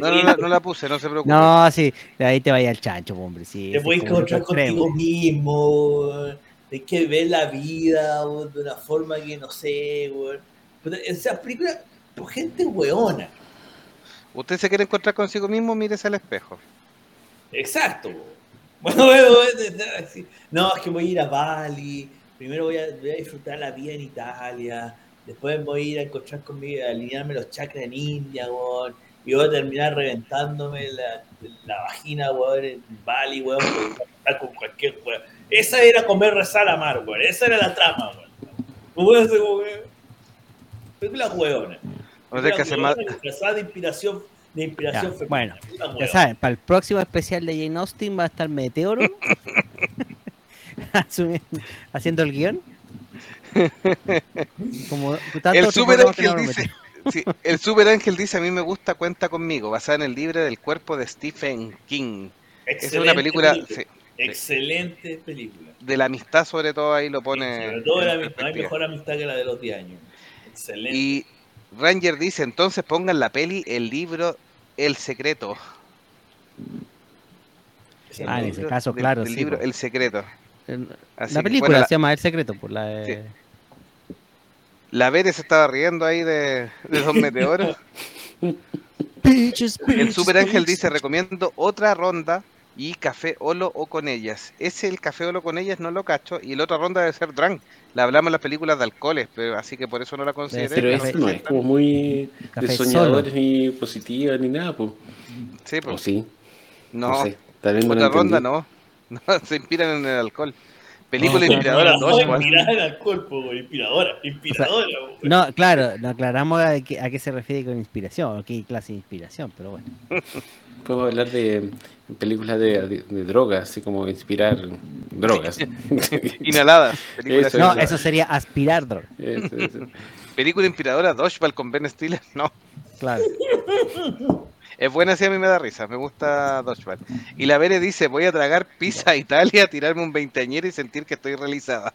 No, no, no la puse, no se preocupe. No, sí, de ahí te vaya el chancho, po, hombre. Sí, te puedes encontrar contigo mismo, weón. Hay que ver la vida weón, de una forma que no sé, weón. Pero Esas películas, por gente weona. Usted se quiere encontrar consigo mismo, mírese al espejo. Exacto. Bueno, bueno, no, es que voy a ir a Bali, primero voy a, voy a disfrutar la vida en Italia, después voy a ir a encontrar conmigo, a alinearme los chakras en India, weón, y voy a terminar reventándome la, la vagina, weón, en Bali, weón, porque voy a estar con cualquier weón. Esa era comer, rezar, amar, weón, esa era la trama, weón. No puede O sea, que hace más... De inspiración, de inspiración Ya, bueno, Ya saben, para el próximo especial de Jane Austen va a estar Meteoro haciendo el guion. Como tanto El Super Ángel no dice, sí, el Super Ángel dice, a mí me gusta Cuenta conmigo, basada en el libro del cuerpo de Stephen King. Esa es una Excelente película película. sí, Excelente película. de la amistad sobre todo ahí lo Sí, pone. sobre todo la, no hay mejor amistad que la de los 10 años. Excelente. Y Ranger dice, entonces pongan la peli, el libro, El Secreto. Ah, en ese caso, del- claro, del sí, libro. El Secreto. El- la que, película bueno, se llama El Secreto, por la de- Sí. La Vere se estaba riendo ahí de, de dos meteoros. El Super Ángel dice, recomiendo otra ronda y café Olo o con ellas. Ese el café Olo con ellas no lo cacho y la otra ronda debe ser Drunk. La hablamos en las películas de alcoholes, pero así que por eso no la consideré. Pero eso no es como muy de solo. soñadores ni positiva ni nada, pues. Sí, O pues, sí, no, no, sé. Otra ronda entendí. no. No, se inspiran en el alcohol. Película No, inspiradora, No, Dodgeball. inspirada al cuerpo, güey. Inspiradora. Inspiradora. No, claro, no aclaramos a qué, a qué se refiere con inspiración, o qué clase de inspiración, pero bueno. Podemos hablar de películas de, de- de drogas, así como inspirar drogas. Inhaladas. Eso, No, eso. eso sería aspirar droga. Eso, eso. película inspiradora, Dodgeball con Ben Stiller. No, Claro. es buena, sí, a mí me da risa. Me gusta Dodgeball. Y la Vere dice, voy a tragar pizza a Italia, tirarme un veinteañero y sentir que estoy realizada.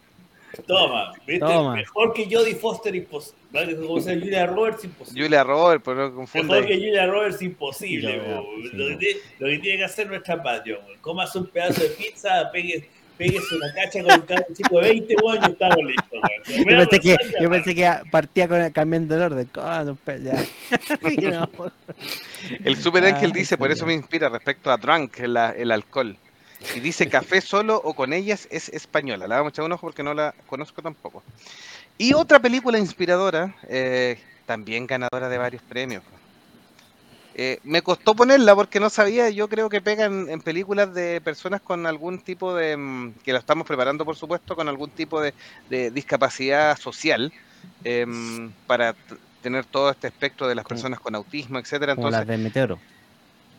Toma, ¿viste? Toma. Mejor que Jodie Foster imposible. Sea Julia Roberts imposible. Julia Robert, pero no confunda. Mejor que Julia Roberts imposible. Sí, lo, que tiene, lo que tiene que hacer nuestra patria. Comas un pedazo de pizza, pegues, pegues una cacha con un chico de 20 años y estamos listos. Yo pensé que, yo pensé que partía con el, cambiando el orden. Ah, no, pe- ya. No. El Super Ángel Ah, dice, por eso me inspira respecto a Drunk, el, el alcohol. Y dice, café solo o con ellas es española. La vamos a echar un ojo porque no la conozco tampoco. Y otra película inspiradora, eh, también ganadora de varios premios. Eh, me costó ponerla porque no sabía, yo creo que pegan en películas de personas con algún tipo de, mm, que la estamos preparando por supuesto, con algún tipo de, de discapacidad social, em, para tener todo este espectro de las personas con autismo, etcétera. Entonces, las de Meteoro.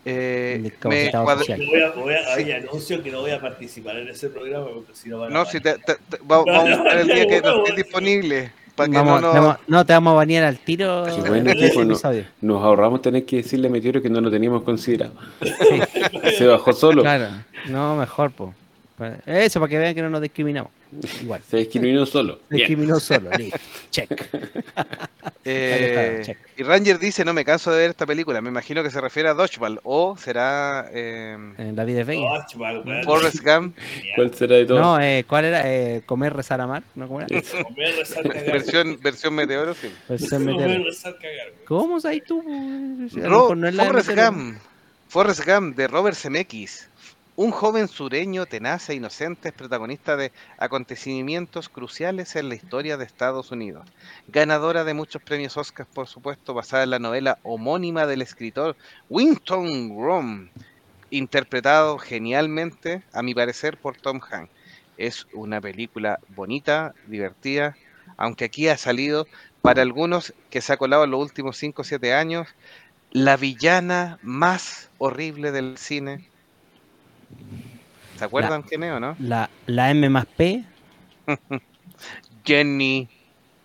eh, me discapacitado cuadr- social. Voy a, voy a, Sí. anuncio que no voy a participar en ese programa porque si no van a No, si te, te- te- va- vamos a buscar el día que no esté disponible. Para que Vamos, no te nos... vamos- no, te vamos a banear al tiro. Qué buen de equipo, episodio. Nos ahorramos tener que decirle a Meteoro que no lo teníamos considerado. Sí, Se bajó solo. claro. No, mejor, po. Pa- Eso, para que vean que no nos discriminamos. Igual. Se discriminó solo. Bien. Discriminó solo. Listo. Check. Eh, check. y Ranger dice, no me canso de ver esta película. Me imagino que se refiere a Dodgeball. O será eh, En la vida de. Forrest Gump, ¿Cuál será de todos? No, eh, ¿cuál era? Eh, comer, rezar, amar. ¿No? ¿Cómo era? Comer, rezar, cagar. versión, versión Meteoro. Sí. Versión Comer, rezar, cagar. ¿Cómo sabes tú? Ro- no Forrest. Gump. Forrest Gump de Robert Zemeckis. Un joven sureño tenaz e inocente es protagonista de acontecimientos cruciales en la historia de Estados Unidos. Ganadora de muchos premios Oscar, por supuesto, basada en la novela homónima del escritor Winston Grom, interpretado genialmente, a mi parecer, por Tom Hanks. Es una película bonita, divertida, aunque aquí ha salido para algunos que se ha colado en los últimos 5 o 7 años la villana más horrible del cine. ¿Se acuerdan quién es o no? La, la M más P. Jenny.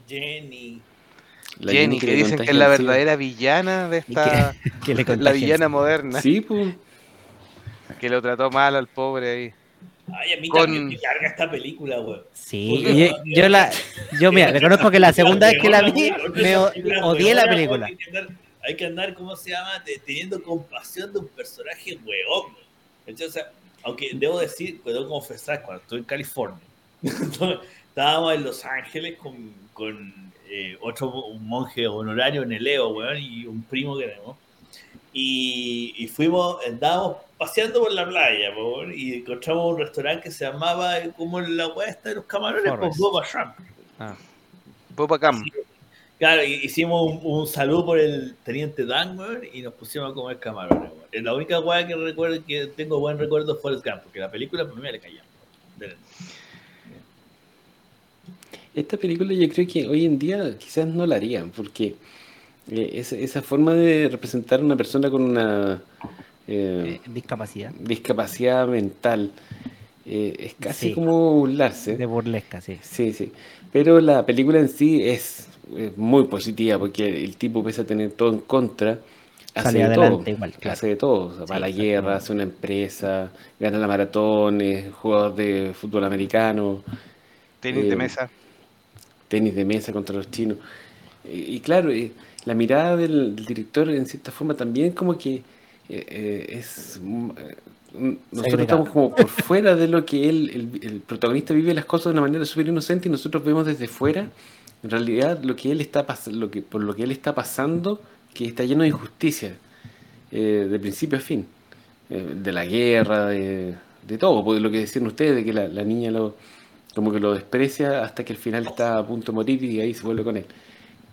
Jenny. La Jenny, que dicen que es la verdadera villana de esta. que, que le La villana moderna. Sí, pues. Que lo trató mal al pobre ahí. Ay, a mí Con- también me carga esta película, weón. Sí, Porque- yo, yo la, yo mira, reconozco que la segunda vez que la vi, me odié la película. Hay que, andar, hay que andar, ¿cómo se llama? Te- teniendo compasión de un personaje weón. weón. Entonces, o sea, aunque debo decir, debo confesar, cuando estuve en California, estábamos en Los Ángeles con, con eh, otro un monje honorario en el Leo, weón, y un primo que tenemos. Y, y fuimos, andábamos paseando por la playa, weón, y encontramos un restaurante que se llamaba eh, como la weá esta de los camarones, con Forrest. Boba Shrimp. Ah, Boba Cam. Claro, hicimos un, un saludo por el teniente Dan, weón, y nos pusimos a comer camarones, weón. Es la única weá que recuerdo que tengo buen recuerdo es Forrest Gump, porque la película por mí me le cayó. Esta película yo creo que hoy en día quizás no la harían, porque eh, esa, esa forma de representar a una persona con una eh, eh, discapacidad. discapacidad mental eh, es casi Sí. como burlarse. De burlesca, sí. Sí, sí. Pero la película en sí es, es muy positiva porque el tipo, pese a tener todo en contra, hace Sale de adelante todo. igual, claro. Hace de todo. O sea, va a la guerra, hace una empresa, gana la maratón, es jugador de fútbol americano, Tenis Eh, de mesa. tenis de mesa contra los chinos. Y, y claro, eh, la mirada del, del director en cierta forma también como que eh, eh, es... mm, eh, mm, Nosotros Segregado. estamos como por fuera de lo que él, el, el protagonista vive las cosas de una manera súper inocente y nosotros vemos desde fuera, en realidad, lo que él está lo que, por lo que él está pasando, que está lleno de injusticia. eh, de principio a fin. Eh, de la guerra, de, de todo, porque lo que decían ustedes, de que la, la niña lo, como que lo desprecia hasta que al final está a punto de morir y ahí se vuelve con él.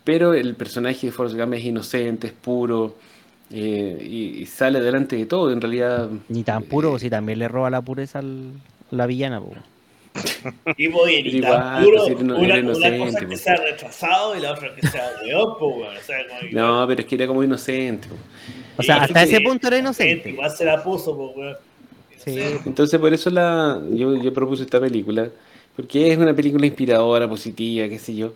Pero el personaje de Forrest Gump es inocente, es puro eh, y, y sale adelante de todo. En realidad, Ni tan puro, si también le roba la pureza al, a la villana, po. Y pues, una, una cosa que pues. sea retrasado y la otra que sea weón, po, weón. O sea, como que- no, pero es que era como inocente. O sea, hasta ese punto era inocente. Igual se la puso, po, weón. Sí. Entonces por eso la, yo, yo propuse esta película, porque es una película inspiradora, positiva, qué sé yo,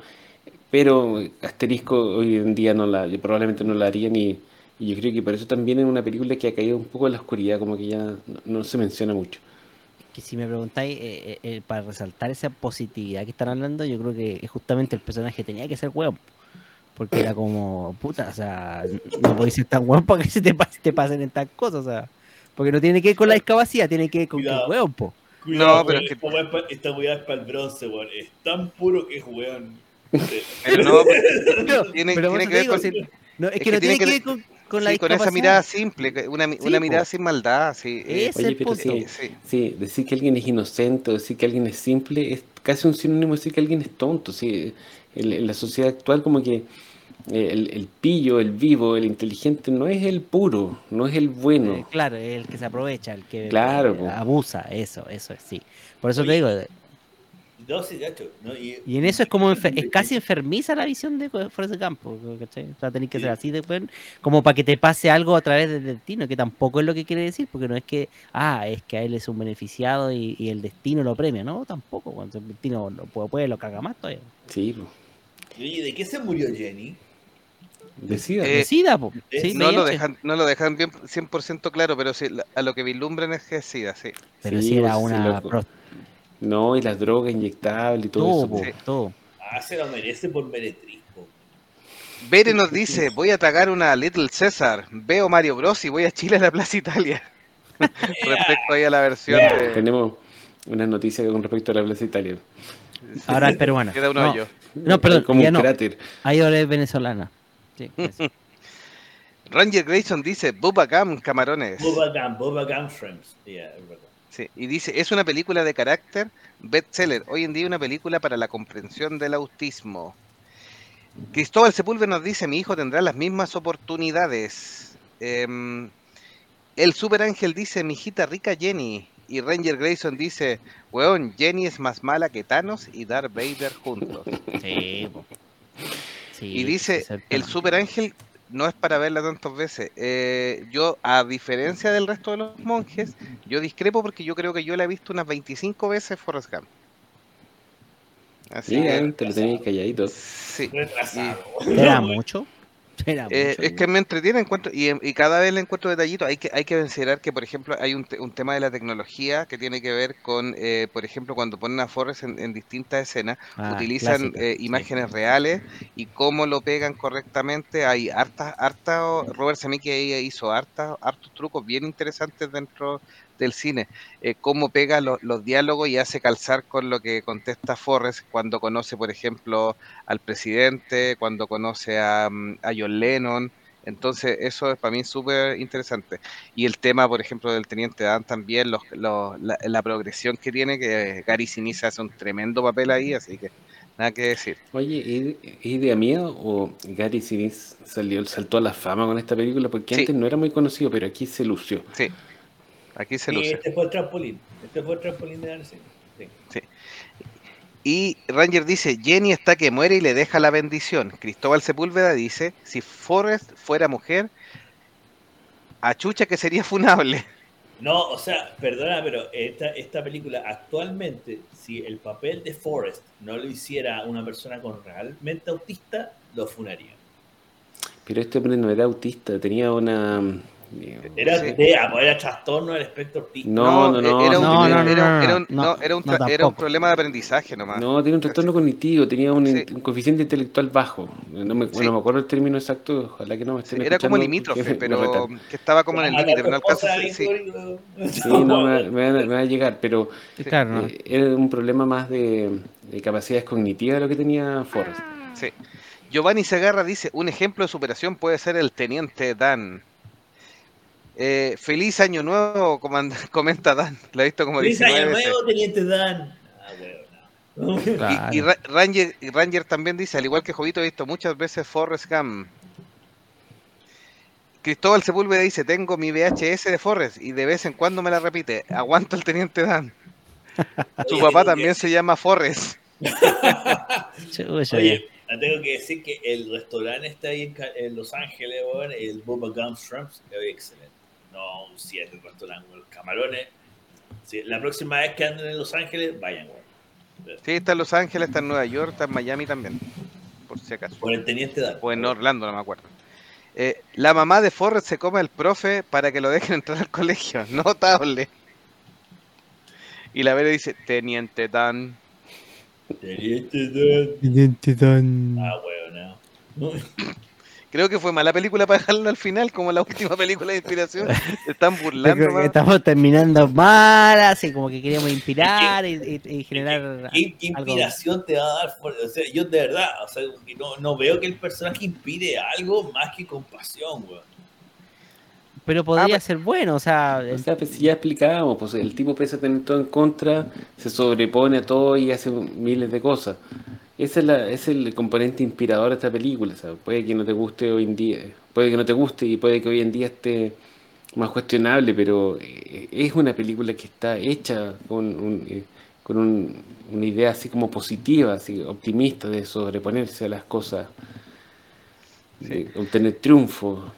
pero Asterisco hoy en día no la, yo probablemente no la haría ni, y yo creo que por eso también es una película que ha caído un poco en la oscuridad, como que ya no, no se menciona mucho. Que si me preguntáis, eh, eh, eh, para resaltar esa positividad que están hablando, yo creo que justamente el personaje tenía que ser weón. Porque era como, puta, o sea, no podéis ser tan weón para que se te, pas- te pasen estas cosas, o sea. Porque no tiene que ver con la discapacidad, tiene que ver con que es Cuidado. weón, po. Cuidado, No, pero es que- esta weá es para el bronce, weón. Es tan puro que es weón. Pero no, pero tiene, pero que ver con, si- no, es, es que, que no tiene tiene que que- ver con, con la sí, con esa mirada simple, una, Sí, mirada sin maldad, sí. es Oye, el pero punto. sí, sí. sí, decir que alguien es inocente o decir que alguien es simple es casi un sinónimo de decir que alguien es tonto. Sí. En, en la sociedad actual como que eh, el, el pillo, el vivo, el inteligente no es el puro, no es el bueno. Eh, claro, es el que se aprovecha, el que Claro, eh, abusa, eso, eso es, sí. Por eso te Oye, digo, No, sí, gacho. ¿no? Y, y en eso es como, enfer- es casi enfermiza la visión de Forrest Gump, po, ¿cachai? O sea, tenés que ser Sí. así de weón, como para que te pase algo a través del destino, que tampoco es lo que quiere decir, porque no es que, ah, es que a él es un beneficiado y, y el destino lo premia, no, tampoco, cuando el destino lo puede, puede lo caga más todavía. Sí, po. ¿de qué se murió Jenny? decida. Eh, Decida, po. eh, Sí, No lo, dejan, no lo dejan bien 100% claro, pero sí, a lo que vislumbran es que sí, sí. Pero Sí, si era pues, sí, una. No, y las drogas inyectables y todo, todo, eso. Sí. todo. Ah, se lo merece por meretriz, po. Bere nos dice, voy a tragar una Little César, veo Mario Bros y voy a Chile a la Plaza Italia. Respecto ahí a la versión de... Tenemos unas noticias con respecto a la Plaza Italia. Ahora es peruana. Queda un No, hoyo. No, perdón, como ya un no. cráter. Ahí ahora es venezolana. Sí. Ranger Grayson dice, Bubba Gum, camarones. Boba Gum, Boba Gum Shrimps. Yeah, verdad. Sí, y dice, es una película de carácter bestseller. Hoy en día una película para la comprensión del autismo. Cristóbal Sepúlveda nos dice, mi hijo tendrá las mismas oportunidades. Em, el Super Ángel dice, mi hijita rica Jenny. Y Ranger Grayson dice, weón, Jenny es más mala que Thanos y Darth Vader juntos. Sí, po. Sí, Y dice, el. Super Ángel no es para verla tantas veces. Eh, yo, a diferencia del resto de los monjes, yo discrepo porque yo creo que yo la he visto unas 25 veces Forrest Gump. Así Mira, que, te lo tenéis calladito. sí. ¿Era mucho? Era Eh, es que me entretiene encuentro, y, y cada vez le encuentro detallitos. Hay que, hay que considerar que, por ejemplo, hay un, te- un tema de la tecnología que tiene que ver con, eh, por ejemplo, cuando ponen a Forrest en, en distintas escenas, Ah, utilizan eh, sí. imágenes reales y cómo lo pegan correctamente. Hay harta, harta, Robert Zemeckis hizo harta, hartos trucos bien interesantes dentro del cine. Eh, cómo pega lo- los diálogos y hace calzar con lo que contesta Forrest cuando conoce, por ejemplo, al presidente, cuando conoce a, mm, a John Lennon. Entonces, eso es para mí súper interesante. Y el tema, por ejemplo, del Teniente Dan también, los, los- la, la progresión que tiene, que Gary Sinise hace un tremendo papel ahí, así que nada que decir. Oye, ¿es es idea mía o Gary Sinise salió, saltó a la fama con esta película? Porque Sí. antes no era muy conocido, pero aquí se lució. Sí, aquí se Sí, luce. este fue el trampolín. Este fue el trampolín de Darcy. Sí. Y Ranger dice, Jenny está que muere y le deja la bendición. Cristóbal Sepúlveda dice, si Forrest fuera mujer, a chucha que sería funable. No, o sea, perdona, pero esta, esta película actualmente, si el papel de Forrest no lo hiciera una persona con realmente autista, lo funaría. Pero este hombre no era autista, tenía una... Era Sí. TEA, pues era trastorno del espectro autista. No, no, no. era un, No, no, no, era, no, era un, no, no, era un no, tra- era un tampoco. problema de aprendizaje nomás. No, tiene un trastorno cognitivo, tenía un, Sí. un coeficiente intelectual bajo. No me, Sí. no me acuerdo el término exacto, ojalá que no me Sí, estén era como limítrofe, pero que estaba como en el Matar límite, pero sí. no, me, va- me va- me va a llegar, pero Claro, ¿no? eh, era un problema más de, de capacidades cognitivas lo que tenía Forrest. Sí. Giovanni Segarra dice, un ejemplo de superación puede ser el teniente Dan. Eh, feliz año nuevo, comenta Dan. Lo he visto como ¡Feliz 19 año veces. nuevo, Teniente Dan! Ah, weón. no. Claro. Y, y Ra- Ranger, y Ranger también dice, al igual que Jovito, he visto muchas veces Forrest Gump. Cristóbal Sepúlveda dice, tengo mi VHS de Forrest y de vez en cuando me la repite. Aguanto el Teniente Dan. Su Oye, papá también se llama Forrest. Oye, tengo que decir que el restaurante está ahí en, Los Ángeles, el Bubba Gum Shrimps, es excelente. No, un 7 el restaurante, los camarones. Sí, la próxima vez que anden en Los Ángeles, vayan, weón. Sí, está en Los Ángeles, está en Nueva York, está en Miami también. Por si acaso. Por el Teniente Dan. O en Orlando, no me acuerdo. Eh, la mamá de Forrest se come al profe para que lo dejen entrar al colegio. Notable. Y la Vera dice, Teniente Dan. Teniente Dan. Ah, weón, no. Creo que fue mala película para dejarlo al final, como la última película de inspiración. Se están burlando. creo que estamos terminando mal, así como que queríamos inspirar y, y- y generar ¿Qué, qué algo. inspiración te va a dar? O sea, yo de verdad, o sea, no, no veo que el personaje inspire algo más que compasión, weón. Pero podría pero- ser bueno, o sea, O sea, pues, si ya explicábamos, pues el tipo pese a tener todo en contra, se sobrepone a todo y hace miles de cosas. Ese es, la- ese es el componente inspirador de esta película. puede que no te guste hoy en día, puede que no te guste y puede que hoy en día esté más cuestionable, pero eh, es una película que está hecha con, un, eh, con un- una idea así como positiva, así optimista de sobreponerse a las cosas, de obtener triunfo.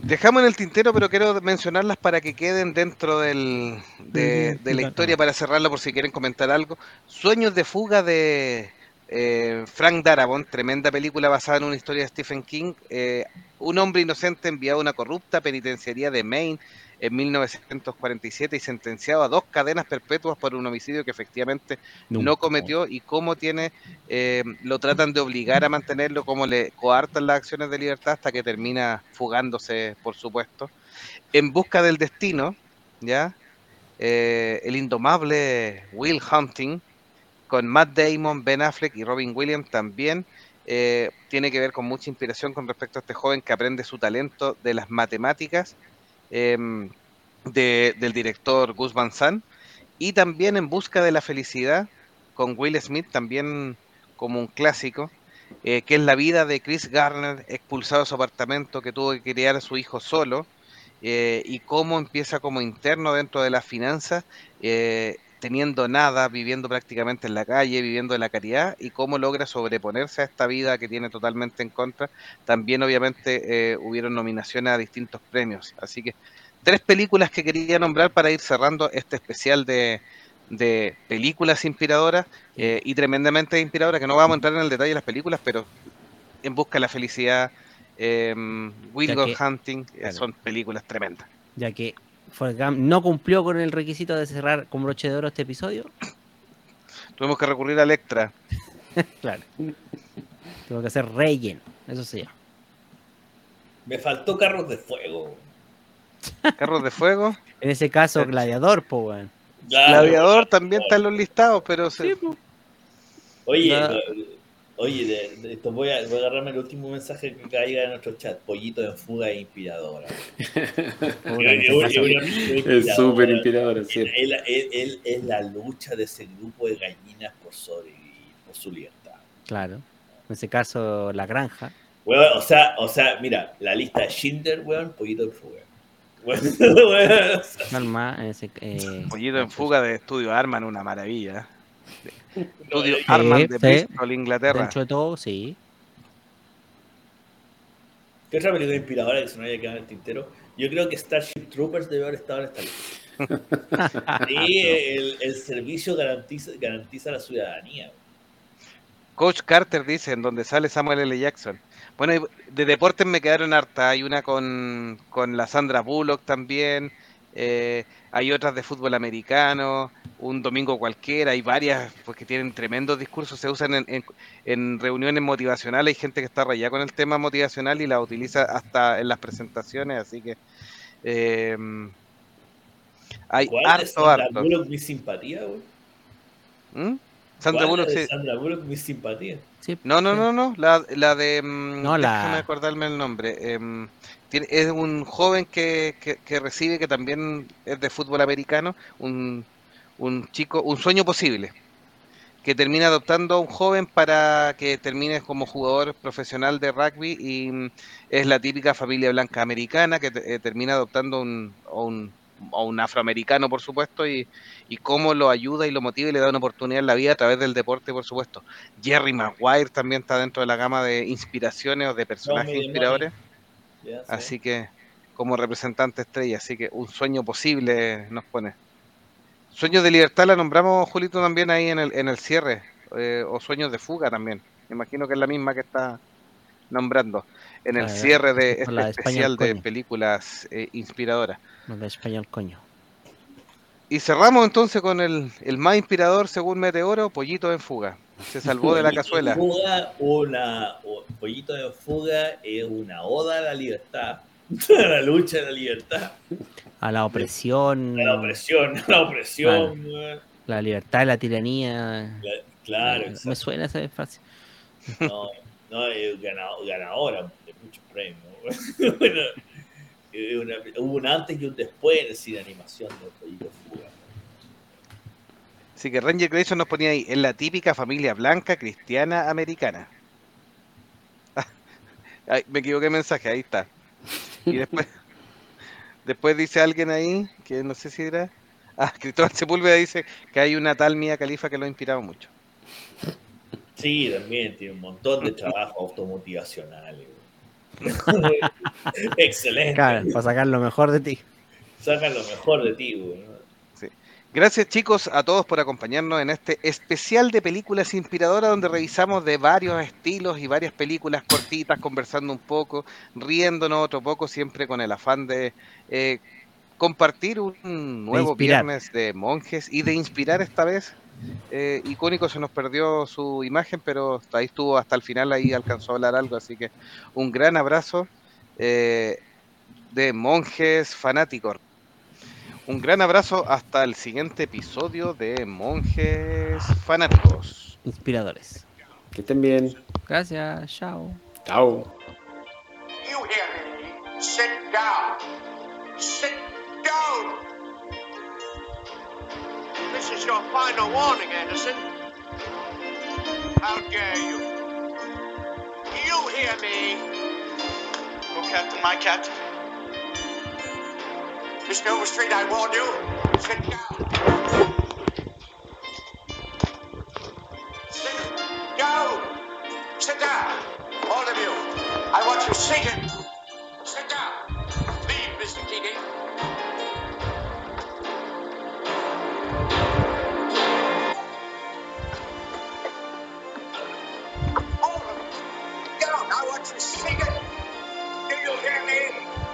Dejamos en el tintero, pero quiero mencionarlas para que queden dentro del, de, la historia para cerrarla por si quieren comentar algo. Sueños de fuga de eh, Frank Darabont, tremenda película basada en una historia de Stephen King. Eh, un hombre inocente enviado a una corrupta penitenciaría de Maine en 1947 y sentenciado a dos cadenas perpetuas por un homicidio que efectivamente no cometió y cómo tiene, eh, lo tratan de obligar a mantenerlo, cómo le coartan las acciones de libertad hasta que termina fugándose, por supuesto. En busca del destino, ¿ya? Eh, el indomable Will Hunting, con Matt Damon, Ben Affleck y Robin Williams también, eh, tiene que ver con mucha inspiración con respecto a este joven que aprende su talento de las matemáticas em, de- del director Gus Van Sant y también En Busca de la Felicidad con Will Smith, también como un clásico, eh, que es la vida de Chris Garner, expulsado de su apartamento, que tuvo que criar a su hijo solo, eh, y cómo empieza como interno dentro de las finanzas, teniendo nada, viviendo prácticamente en la calle, viviendo de la caridad, y cómo logra sobreponerse a esta vida que tiene totalmente en contra. También obviamente eh, hubieron nominaciones a distintos premios. Así que tres películas que quería nombrar para ir cerrando este especial de, de películas inspiradoras eh, y tremendamente inspiradoras, que no vamos a entrar en el detalle de las películas, pero En Busca de la Felicidad, eh, Will Go Hunting, eh, claro. son películas tremendas. ya que Forrest Gump no cumplió con el requisito de cerrar con broche de oro este episodio. Tuvimos que recurrir al extra. Claro. Tengo que hacer relleno, eso se llama. Me faltó carros de fuego. Carros de Fuego. En ese caso, Gladiador, po, weón. Gladiador también está en los listados, pero se- Oye, Nada. Oye, de, de esto voy a, voy a agarrarme el último mensaje que caiga en nuestro chat. Pollito en fuga e inspiradora. Es súper inspirador, sí. Él, él- él- es la lucha de ese grupo de gallinas por sobrevivir, por su libertad. Claro. En ese caso, La Granja. O sea, o sea, mira, la lista de Schindler, weón, pollito en fuga. Weón, weón, o sea, Calma, en ese, eh, Pollito en Fuga de Estudio Arman, una maravilla. Estudio eh, Arman Sí, de sí. Bristol, Inglaterra. Dentro de todo, sí. ¿Qué otra película inspiradora que se me haya quedado en el tintero? Yo creo que Starship Troopers debe haber estado en esta lista. Sí, el, el servicio garantiza, garantiza la ciudadanía. Coach Carter dice, en donde sale Samuel L. Jackson. Bueno, de deportes me quedaron harta. Hay una con, con la Sandra Bullock también. Eh, hay otras de fútbol americano. Un domingo cualquiera. Hay varias porque tienen tremendos discursos. Se usan en, en- en reuniones motivacionales. Hay gente que está rayada con el tema motivacional y la utiliza hasta en las presentaciones. Así que eh, hay ¿Cuál harto, Sandra harto. Bullock mi simpatía, güey? ¿Mm? Sandra ¿Cuál Bullock, sí. Sandra Bullock mi simpatía. sí No, no, sí. no, no, la, la de... mm, No, la- Déjame acordarme el nombre. em, tiene, es un joven que, que, que recibe, que también es de fútbol americano, un, un chico, un sueño posible, que termina adoptando a un joven para que termine como jugador profesional de rugby y mm, es la típica familia blanca americana que te- eh, termina adoptando un, a un, a un afroamericano, por supuesto, y, y cómo lo ayuda y lo motiva y le da una oportunidad en la vida a través del deporte, por supuesto. Jerry Maguire también está dentro de la gama de inspiraciones o de personajes inspiradores. Sí. Así que, como representante estrella, así que un sueño posible nos pone. Sueños de libertad la nombramos, Julito, también ahí en el, en el cierre, eh, o sueños de fuga también. Me imagino que es la misma que está nombrando en el cierre de este de especial de coño. películas eh, inspiradoras. No de español, coño. Y cerramos entonces con el, el más inspirador, según Meteoro, Pollito en fuga. Se salvó de la cazuela. Fuga, una, o- Pollito de fuga es una oda a la libertad, a la lucha de la libertad, A la opresión, a la opresión, a la opresión. la libertad, la tiranía. La- claro, Me suena esa frase. no, no, es ganado- ganadora de muchos premios. Bueno, una- hubo un antes y un después en el cine de animación de Pollito de fuga. Así que Ranger Grayson nos ponía ahí, en la típica familia blanca cristiana americana. Ay, me equivoqué de mensaje, ahí está. Y después, después dice alguien ahí, que no sé si era. Ah, Cristóbal Sepúlveda dice que hay una tal Mía Califa que lo ha inspirado mucho. Sí, también tiene un montón de trabajo automotivacional. Excelente. Claro, para sacar lo mejor de ti. Sacan lo mejor de ti, weón. Gracias chicos a todos por acompañarnos en este especial de películas inspiradoras donde revisamos de varios estilos y varias películas cortitas, conversando un poco, riéndonos otro poco, siempre con el afán de eh, compartir un nuevo viernes de monjes y de inspirar esta vez. Eh, icónico se nos perdió su imagen, pero ahí estuvo hasta el final, ahí alcanzó a hablar algo, así que un gran abrazo eh, de monjes fanáticos. Un gran abrazo hasta el siguiente episodio de Monjes Fanáticos. Inspiradores. Que estén bien. Gracias, chao. Chao. You hear me? Sit down. Sit down. This is your final warning, Anderson. How dare you? You hear me? Oh, Captain, my captain. Miss Nova Street, I warn you. Sit down. Sit down, Sit down, all of you. I want you seated. Sit down. Leave, Mr. Keating. All of you, down. I want you seated. Do you hear me?